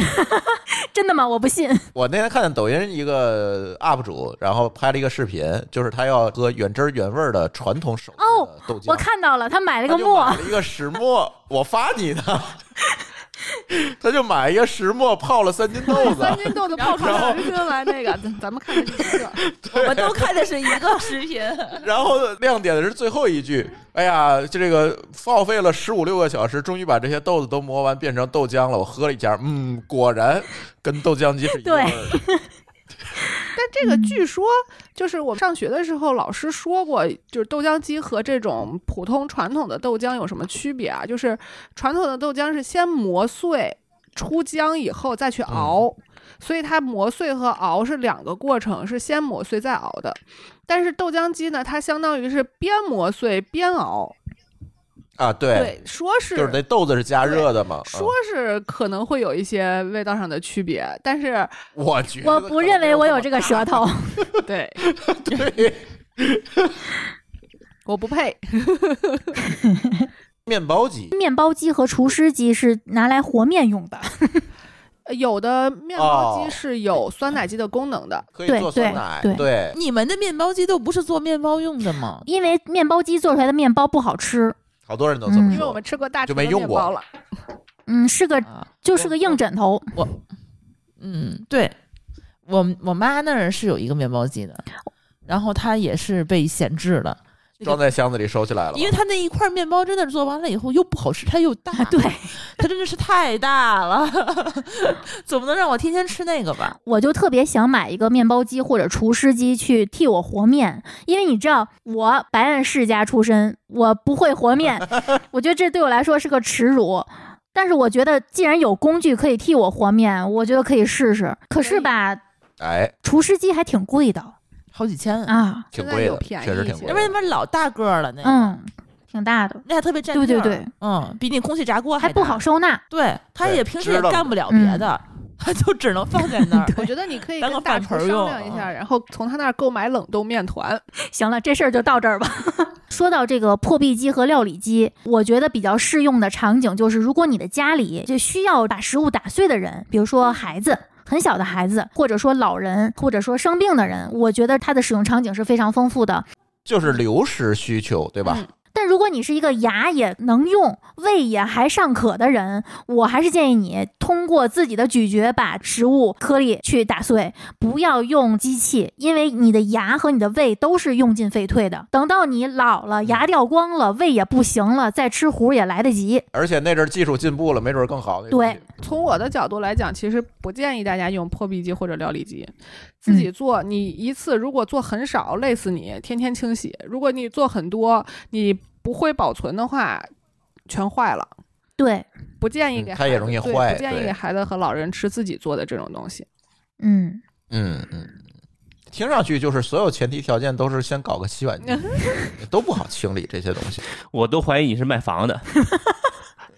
真的吗？我不信。我那天看见抖音一个 UP 主，然后拍了一个视频，就是他要喝原汁原味的传统手哦豆浆，我看到了，他买了个沫买，了一个石墨，我发你的。他就买一个石磨泡了三斤豆子，三斤豆子泡出然后十斤来那个，咱咱们看的是一个。我们都看的是一个视频。然后亮点的是最后一句，哎呀，就这个耗费了十五六个小时，终于把这些豆子都磨完，变成豆浆了。我喝了一下，嗯，果然跟豆浆机是一味儿的。但这个据说就是我们上学的时候老师说过，就是豆浆机和这种普通传统的豆浆有什么区别啊？就是传统的豆浆是先磨碎出浆以后再去熬，所以它磨碎和熬是两个过程，是先磨碎再熬的。但是豆浆机呢，它相当于是边磨碎边熬，啊，对，对，说是就是那豆子是加热的嘛。说是可能会有一些味道上的区别，但是嗯我觉得我不认为我有这个舌 头。对。对，我不配。面包机 面包机和厨师机是拿来和面用的。有的面包哦机是有酸奶机的功能的，可以做酸奶，对对，你们的面包机都不是做面包用的吗？因为面包机做出来的面包不好吃，好多人都这么因为我们。吃过大就没用过面包了。嗯，是个啊，就是个硬枕头。我嗯，对，我我妈那儿是有一个面包机的，然后它也是被闲置了，装在箱子里收起来了，因为它那一块面包真的做完了以后又不好吃，它又大，对，它真的是太大了，总不能让我天天吃那个吧？我就特别想买一个面包机或者厨师机去替我和面，因为你知道我白案世家出身，我不会和面，我觉得这对我来说是个耻辱。但是我觉得既然有工具可以替我和面，我觉得可以试试。可是吧，哎，厨师机还挺贵的好几千，啊，挺贵的，确实挺贵为什么老大个儿了那个，嗯，挺大的，那还特别占对对地儿对，嗯，比你空气炸锅还不好。收纳。对，他也平时也干不了别的，他就只能放在那儿。我觉得你可以当个跟大厨商饭盆儿用量一下，然后从他那儿购买冷冻面团。行了，这事儿就到这儿吧。说到这个破壁机和料理机，我觉得比较适用的场景就是，如果你的家里就需要把食物打碎的人，比如说孩子。很小的孩子，或者说老人，或者说生病的人，我觉得它的使用场景是非常丰富的。就是流食需求，对吧？嗯但如果你是一个牙也能用、胃也还尚可的人，我还是建议你通过自己的咀嚼把食物颗粒去打碎，不要用机器，因为你的牙和你的胃都是用进废退的。等到你老了，牙掉光了，胃也不行了，再吃糊也来得及。而且那阵儿技术进步了，没准儿更好。对，从我的角度来讲，其实不建议大家用破壁机或者料理机，自己做。你一次如果做很少，累死你，天天清洗；如果你做很多，你不会保存的话，全坏了。对，不建议给嗯它也容易孩子对坏不建议给孩子和老人吃自己做的这种东西。嗯，嗯嗯，听上去就是所有前提条件都是先搞个洗碗机，都不好清理这些东西。我都怀疑你是卖房的。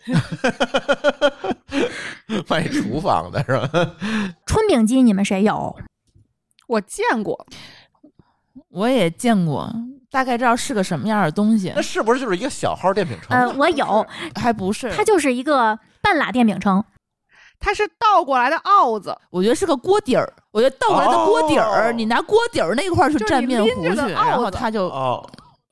卖厨房的是吧？春饼机你们谁有？我见过，我也见过，大概知道是个什么样的东西那，是不是就是一个小号电饼铛？呃，我有，还不是？它就是一个半拉电饼铛。它是倒过来的鏊子，我觉得是个锅底儿，我觉得倒过来的锅底儿，哦你拿锅底儿那块儿去就是蘸面拎糊去，的鏊然后它就哦，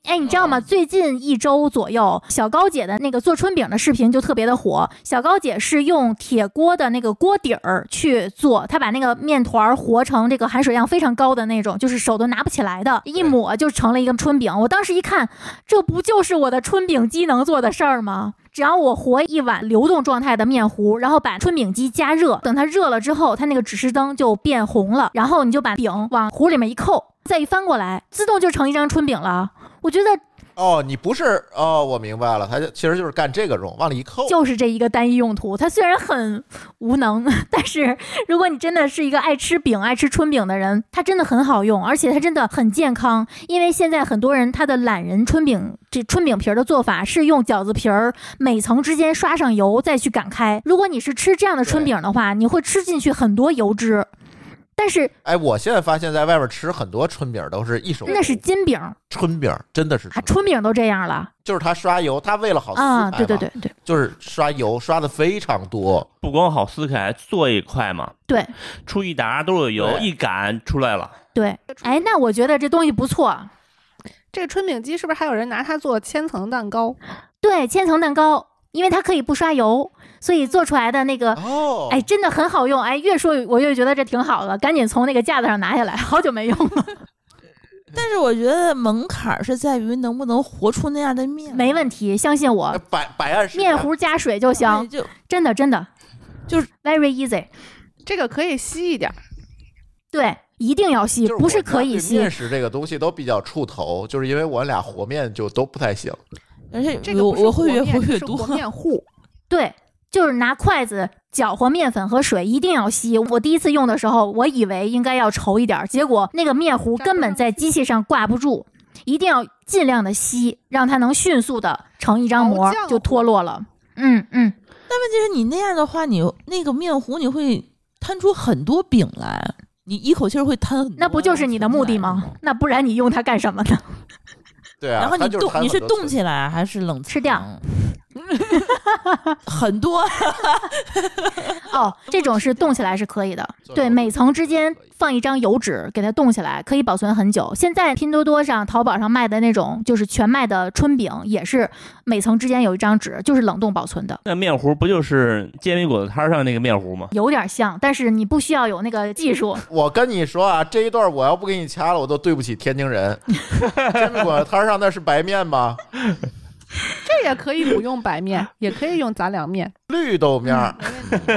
哎，你知道吗？最近一周左右，小高姐的那个做春饼的视频就特别的火。小高姐是用铁锅的那个锅底儿去做，她把那个面团儿和成这个含水量非常高的那种，就是手都拿不起来的，一抹就成了一个春饼。我当时一看，这不就是我的春饼机能做的事儿吗？只要我和一碗流动状态的面糊，然后把春饼机加热，等它热了之后，它那个指示灯就变红了，然后你就把饼往糊里面一扣，再一翻过来，自动就成一张春饼了。我觉得哦，你不是哦，我明白了，它就其实就是干这个用，往里一扣。就是这一个单一用途。它虽然很无能，但是如果你真的是一个爱吃饼、爱吃春饼的人，它真的很好用，而且它真的很健康。因为现在很多人他的懒人春饼，这春饼皮儿的做法是用饺子皮儿每层之间刷上油再去擀开。如果你是吃这样的春饼的话，你会吃进去很多油脂。但是哎，我现在发现，在外边吃很多春饼都是一手那是金饼，春饼，真的是啊，春春饼都这样了就是他刷油，他为了好撕啊！开对对对对就是刷油刷的非常多。不光好撕开，做也快嘛，对出一沓都是油，一擀出来了。对。哎，那我觉得这东西不错。这个春饼机是不是还有人拿它做千层蛋糕？对，千层蛋糕，因为它可以不刷油，所以做出来的那个，哦，哎，真的很好用。哎，越说我越觉得这挺好的，赶紧从那个架子上拿下来，好久没用了。但是我觉得门槛儿是在于能不能活出那样的面，没问题，相信我，百百二十面糊加水就对行，就真的真的就是 very easy。这个可以稀一点儿，对，一定要吸，就是不是我对可以吸面。食这个东西都比较怵头，就是因为我俩和面就都不太行。而且这个我我会越和越多。面糊。对，就是拿筷子搅和面粉和水，一定要稀。我第一次用的时候，我以为应该要稠一点儿，结果那个面糊根本在机器上挂不住，一定要尽量的稀，让它能迅速的成一张膜，就脱落了。嗯嗯，但问题是你那样的话，你那个面糊你会摊出很多饼来，你一口气儿会摊很多。那不就是你的目的吗？那不然你用它干什么呢？对啊，然后你冻，你是冻起来还是冷吃掉藏？很多，哦，这种是冻起来是可以的。对，每层之间放一张油纸，给它冻起来，可以保存很久。现在拼多多上、淘宝上卖的那种就是全麦的春饼，也是每层之间有一张纸，就是冷冻保存的，那面糊不就是煎饼果子摊上那个面糊吗？有点像，但是你不需要有那个技术。我跟你说啊，这一段我要不给你掐了，我都对不起天津人。煎饼果子摊上那是白面吗？这也可以不用白面，也可以用杂粮面。绿豆面。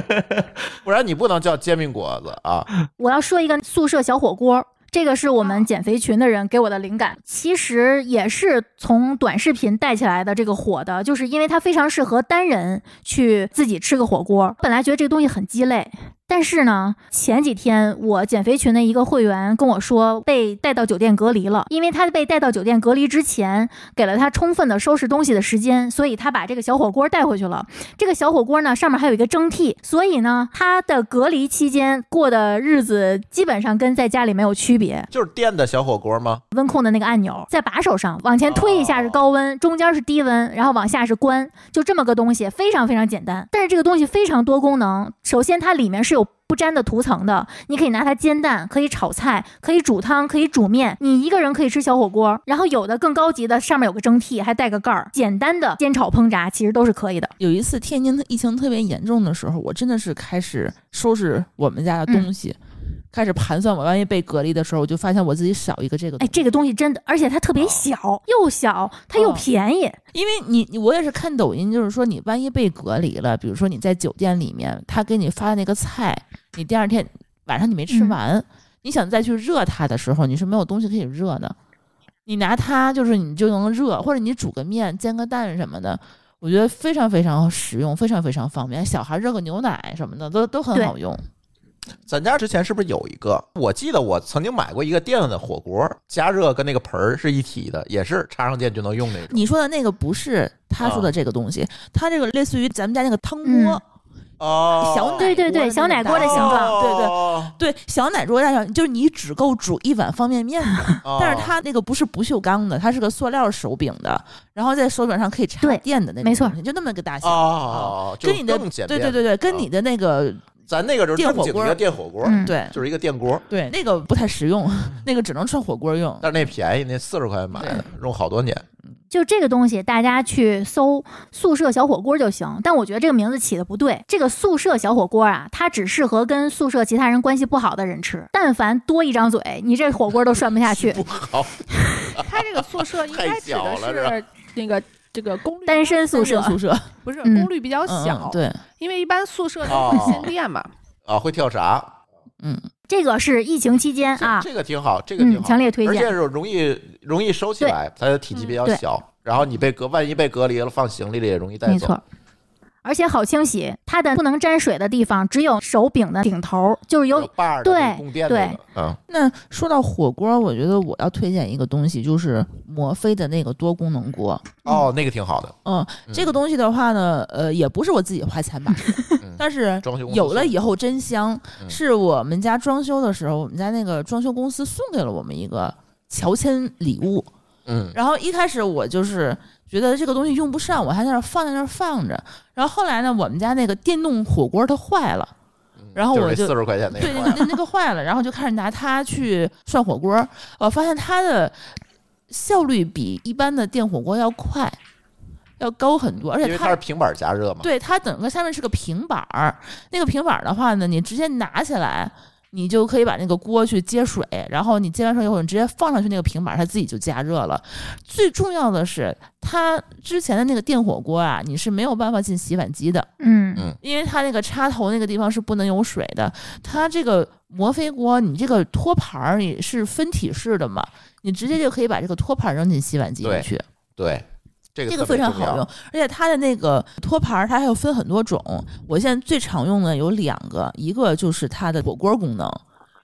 不然你不能叫煎饼果子啊。我要说一个宿舍小火锅。这个是我们减肥群的人给我的灵感，其实也是从短视频带起来的。这个火的，就是因为它非常适合单人去自己吃个火锅。本来觉得这个东西很鸡肋，但是呢，前几天我减肥群的一个会员跟我说，被带到酒店隔离了，因为他被带到酒店隔离之前，给了他充分的收拾东西的时间，所以他把这个小火锅带回去了。这个小火锅呢，上面还有一个蒸屉，所以呢，他的隔离期间过的日子基本上跟在家里没有区别。就是电的小火锅吗？温控的那个按钮在把手上，往前推一下是高温，中间是低温，然后往下是关，就这么个东西，非常非常简单。但是这个东西非常多功能，首先它里面是有。不粘的涂层的，你可以拿它煎蛋，可以炒菜，可以煮汤，可以煮面。你一个人可以吃小火锅，然后有的更高级的，上面有个蒸屉，还带个盖儿。简单的煎炒烹炸其实都是可以的。有一次天津疫情特别严重的时候，我真的是开始收拾我们家的东西，开始盘算我万一被隔离的时候，我就发现我自己少一个这个。哎，这个东西真的，而且它特别小，又小，它又便宜。因为你我也是看抖音，就是说你万一被隔离了，比如说你在酒店里面，他给你发的那个菜。你第二天晚上你没吃完，你想再去热它的时候，你是没有东西可以热的。你拿它就是你就能热，或者你煮个面、煎个蛋什么的，我觉得非常非常实用，非常非常方便。小孩热个牛奶什么的都都很好用。咱家之前是不是有一个？我记得我曾经买过一个电的火锅，加热跟那个盆儿是一体的，也是插上电就能用那种。你说的那个不是他说的这个东西，他这个类似于咱们家那个汤锅。哦，小对对对，小奶锅的形状，对对对，小奶锅大小，就是你只够煮一碗方便面的。但是它那个不是不锈钢的，它是个塑料手柄的，然后在手柄上可以插电的那种，没错，就那么个大小。哦，跟你的对对对对，跟你的那个咱那个就是电火锅，电火锅，对，就是一个电锅。对，那个不太实用，那个只能涮火锅用。但是那便宜，那四十块钱买的，用好多年。就这个东西，大家去搜“宿舍小火锅”就行。但我觉得这个名字起的不对。这个“宿舍小火锅”啊，它只适合跟宿舍其他人关系不好的人吃。但凡多一张嘴，你这火锅都涮不下去。不好，他这个宿舍应该指的是那个这个功率单身宿舍，宿 舍不是功率比较小。对，因为一般宿舍都会限电嘛。啊，会跳闸。嗯。这个是疫情期间啊，这个挺好，这个挺好，强烈推荐，而且是容易容易收起来，它的体积比较小，然后你被隔，万一被隔离了，放行李里也容易带走。没错。而且好清洗，它的不能沾水的地方只有手柄的顶头，就是有对对啊。那说到火锅，我觉得我要推荐一个东西，就是摩飞的那个多功能锅。哦，那个挺好的。嗯，这个东西的话呢，呃，也不是我自己花钱买的，但是有了以后真香。是我们家装修的时候，我们家那个装修公司送给了我们一个乔迁礼物。嗯，然后一开始我就是。觉得这个东西用不上，我还在那放在那放着。然后后来呢，我们家那个电动火锅它坏了，然后我就四十块钱那对那个那个坏了，然后就开始拿它去涮火锅。我发现它的效率比一般的电火锅要快，要高很多，而且它是平板加热嘛。对，它整个下面是个平板儿，那个平板儿的话呢，你直接拿起来。你就可以把那个锅去接水，然后你接完水以后，你直接放上去那个平板，它自己就加热了。最重要的是，它之前的那个电火锅啊，你是没有办法进洗碗机的，嗯嗯，因为它那个插头那个地方是不能有水的。它这个摩飞锅，你这个托盘儿也是分体式的嘛，你直接就可以把这个托盘扔进洗碗机里去，对。这个非常好用，而且它的那个托盘它还有分很多种。我现在最常用的有两个，一个就是它的火锅功能，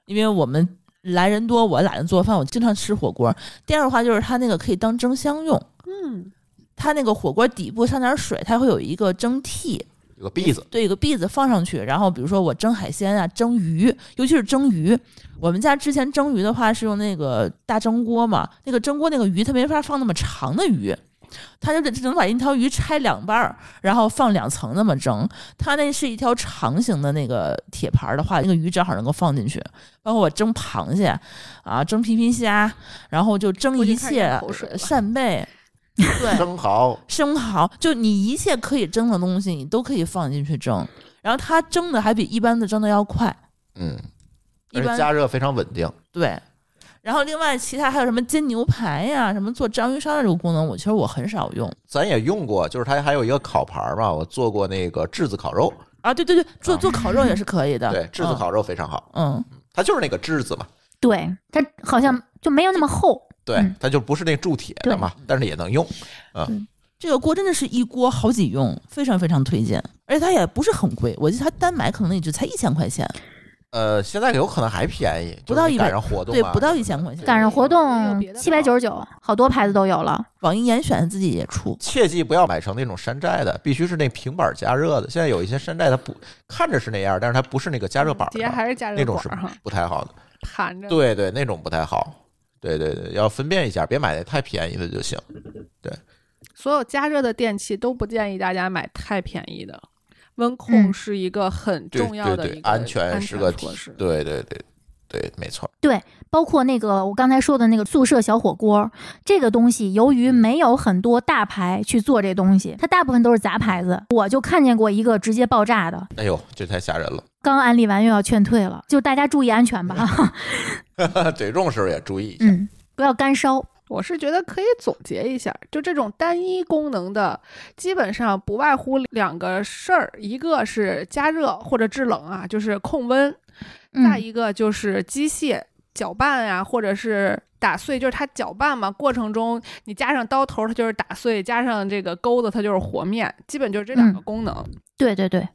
因为我们来人多，我懒得做饭，我经常吃火锅。第二的话就是它那个可以当蒸箱用，嗯，它那个火锅底部上点水，它会有一个蒸屉，有个篦子，对，有个篦子放上去，然后比如说我蒸海鲜啊、蒸鱼，尤其是蒸鱼，我们家之前蒸鱼的话是用那个大蒸锅嘛，那个蒸锅那个鱼它没法放那么长的鱼。它就得只能把一条鱼拆两半儿，然后放两层那么蒸。它那是一条长形的那个铁盘的话，那个鱼正好能够放进去。包括我蒸螃蟹啊，蒸皮皮虾，然后就蒸一切扇贝，对，生蚝，生蚝，就你一切可以蒸的东西，你都可以放进去蒸。然后它蒸的还比一般的蒸的要快，嗯，一般加热非常稳定，对。然后另外其他还有什么煎牛排呀，什么做章鱼烧的这个功能，我其实我很少用。咱也用过，就是它还有一个烤盘嘛，我做过那个炙子烤肉啊，对对对，做做烤肉也是可以的。对，炙子烤肉非常好。嗯，它就是那个炙子嘛。对，它好像就没有那么厚。对，它就不是那铸铁的嘛，但是也能用。嗯。这个锅真的是一锅好几用，非常非常推荐，而且它也不是很贵，我记得它单买可能也就才一千块钱，呃，现在有可能还便宜，不到100就是你赶上活动对，啊不到一千块钱。赶上活动七百九十九，好多牌子都有了。网易严选自己也出，切记不要买成那种山寨的，必须是那平板加热的。现在有一些山寨它不看着是那样，但是它不是那个加热板底下，还是加热那种是不太好的。盘着。对对，那种不太好。对对对，要分辨一下，别买那太便宜的就行。对所有加热的电器都不建议大家买太便宜的，温嗯控是一个很重要的对对，一个安全是个措施。对对对对，没错。对包括那个我刚才说的那个宿舍小火锅，这个东西由于没有很多大牌去做这东西，它大部分都是杂牌子。我就看见过一个直接爆炸的，哎呦，这太吓人了。刚安利完又要劝退了，就大家注意安全吧，对，用时候也注意一下。嗯，不要干烧。我是觉得可以总结一下，就这种单一功能的，基本上不外乎两个事儿，一个是加热或者制冷啊，就是控温；再嗯，一个就是机械搅拌呀、或者是打碎，就是它搅拌嘛，过程中你加上刀头，它就是打碎；加上这个钩子，它就是和面，基本就是这两个嗯功能。对对对，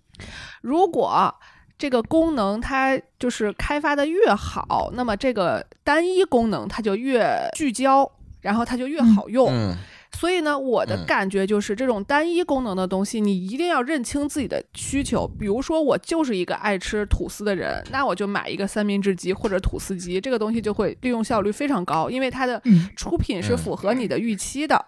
如果这个功能它就是开发的越好，那么这个单一功能它就越聚焦，然后它就越好用。嗯，所以呢，我的嗯感觉就是这种单一功能的东西，你一定要认清自己的需求。比如说，我就是一个爱吃吐司的人，那我就买一个三明治机或者吐司机，这个东西就会利用效率非常高，因为它的嗯出品是嗯符合你的预期的。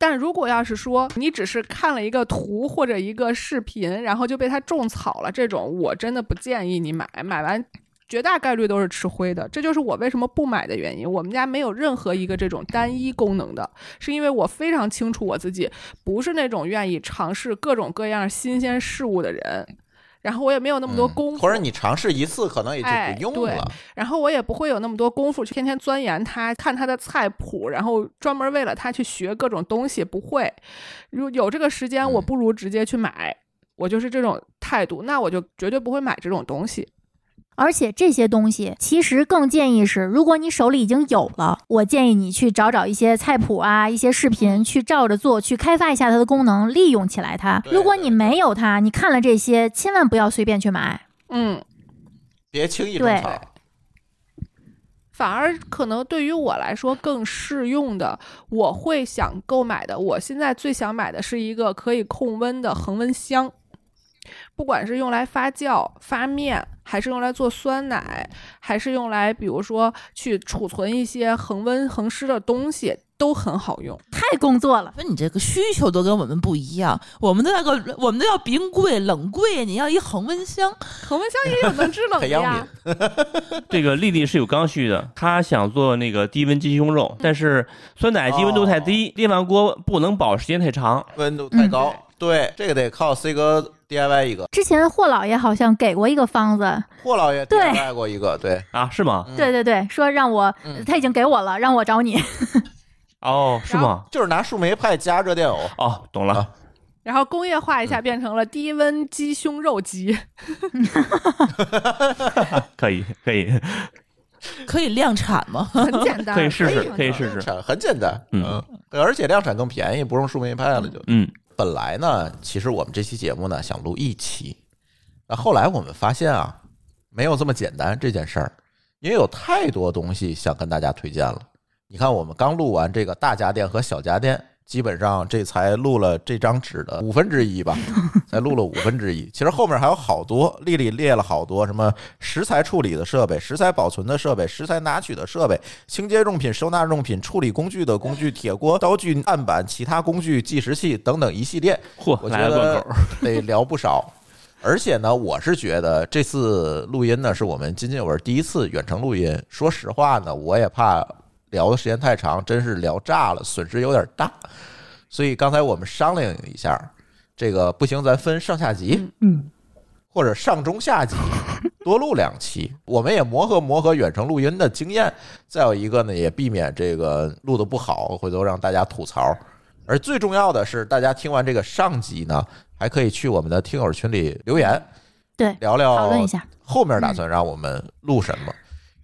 但如果要是说你只是看了一个图或者一个视频，然后就被它种草了，这种我真的不建议你买，买完绝大概率都是吃灰的。这就是我为什么不买的原因。我们家没有任何一个这种单一功能的，是因为我非常清楚我自己不是那种愿意尝试各种各样新鲜事物的人。然后我也没有那么多嗯功夫，或者你尝试一次，可能也就哎不用对了。然后我也不会有那么多功夫去天天钻研它，看它的菜谱，然后专门为了它去学各种东西，不会。如有这个时间，嗯我不如直接去买，我就是这种态度，那我就绝对不会买这种东西。而且这些东西其实更建议是，如果你手里已经有了，我建议你去找找一些菜谱啊、一些视频，去照着做，去开发一下它的功能，利用起来它。如果你没有它，你看了这些，千万不要随便去买。嗯，别轻易种对草。反而可能对于我来说更适用的，我会想购买的。我现在最想买的是一个可以控温的恒温箱，不管是用来发酵、发面，还是用来做酸奶，还是用来比如说去储存一些恒温恒湿的东西，都很好用。太工作了，那你这个需求都跟我们不一样，我们的那个我们都要冰柜、冷柜，你要一恒温箱，恒温箱也有能制冷的呀。这个丽丽是有刚需的，她想做那个低温鸡胸肉，但是酸奶机温度太低，电饭锅不能保时间太长。温度太高，对，这个得靠 C 哥 DIY 一个。之前霍老爷好像给过一个方子，霍老爷对 DIY 过一个，对，啊，是吗？嗯对对对，说让我，嗯他已经给我了，让我找你。哦，是吗？就是拿树莓派加热电偶。哦，懂了。啊然后工业化一嗯下变成了低温鸡胸肉机，可以，可以，可以量产吗？很简单，可以试试可以试试产很简单，嗯而且量产更便宜，不用树莓派了就。嗯，本来呢，其实我们这期节目呢想录一期，那后来我们发现啊，没有这么简单这件事儿，因为有太多东西想跟大家推荐了。你看，我们刚录完这个大家电和小家电，基本上这才录了这张纸的五分之一吧，才录了五分之一。其实后面还有好多，丽丽列了好多什么食材处理的设备、食材保存的设备、食材拿取的设备、清洁用品、收纳用品、处理工具的工具、铁锅、刀具、案板、其他工具、计时器等等一系列。嚯，我觉来了得。得聊不少。而且呢，我是觉得这次录音呢，是我们津津有味第一次远程录音。说实话呢，我也怕聊的时间太长，真是聊炸了，损失有点大。所以刚才我们商量一下，这个不行，咱分上下集，嗯，或者上中下集，多录两期。我们也磨合磨合远程录音的经验。再有一个呢，也避免这个录的不好，回头让大家吐槽。而最重要的是，大家听完这个上集呢，还可以去我们的听友群里留言，对，聊聊讨论一下。后面打算让我们录什么。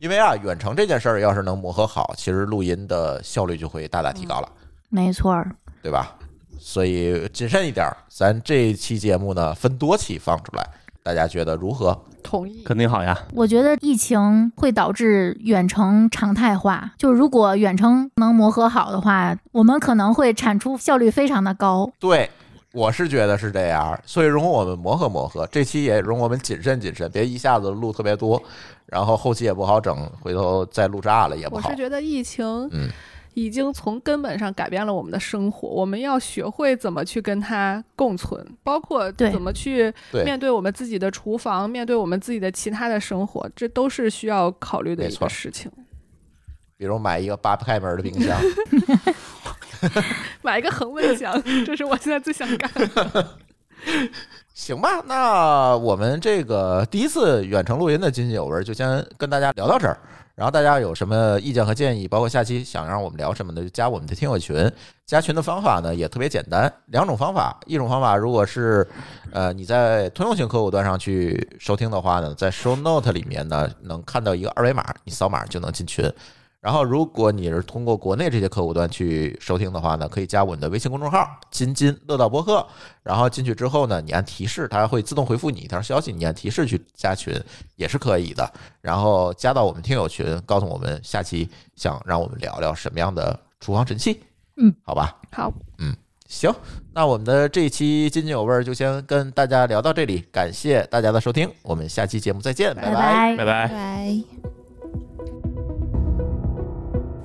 因为啊，远程这件事儿要是能磨合好，其实录音的效率就会大大提高了，没错儿，对吧？所以谨慎一点儿。咱这期节目呢，分多期放出来，大家觉得如何？同意。肯定好呀。我觉得疫情会导致远程常态化，就如果远程能磨合好的话，我们可能会产出效率非常的高。对，我是觉得是这样，所以容我们磨合磨合。这期也容我们谨慎谨慎，别一下子录特别多，然后后期也不好整，回头再录炸了也不好我是。觉得疫情嗯，已经从根本上改变了我们的生活，我们要学会怎么去跟它共存，包括怎么去面对我们自己的厨房，面对我们自己的其他的生活，这都是需要考虑的一个事情。比如买一个八开门的冰箱，买一个恒温箱，这是我现在最想干的。行吧？那我们这个第一次远程录音的津津有味儿就先跟大家聊到这儿。然后大家有什么意见和建议，包括下期想让我们聊什么的，就加我们的听友群。加群的方法呢也特别简单，两种方法。一种方法，如果是呃你在通用型客户端上去收听的话呢，在 Show Note 里面呢能看到一个二维码，你扫码就能进群。然后，如果你是通过国内这些客户端去收听的话呢，可以加我们的微信公众号“津津乐道播客”。然后进去之后呢，你按提示，它会自动回复你一条消息，你按提示去加群也是可以的。然后加到我们听友群，告诉我们下期想让我们聊聊什么样的厨房神器。嗯，好吧，好，嗯行，那我们的这一期津津有味儿就先跟大家聊到这里，感谢大家的收听，我们下期节目再见，拜拜拜。拜拜。拜。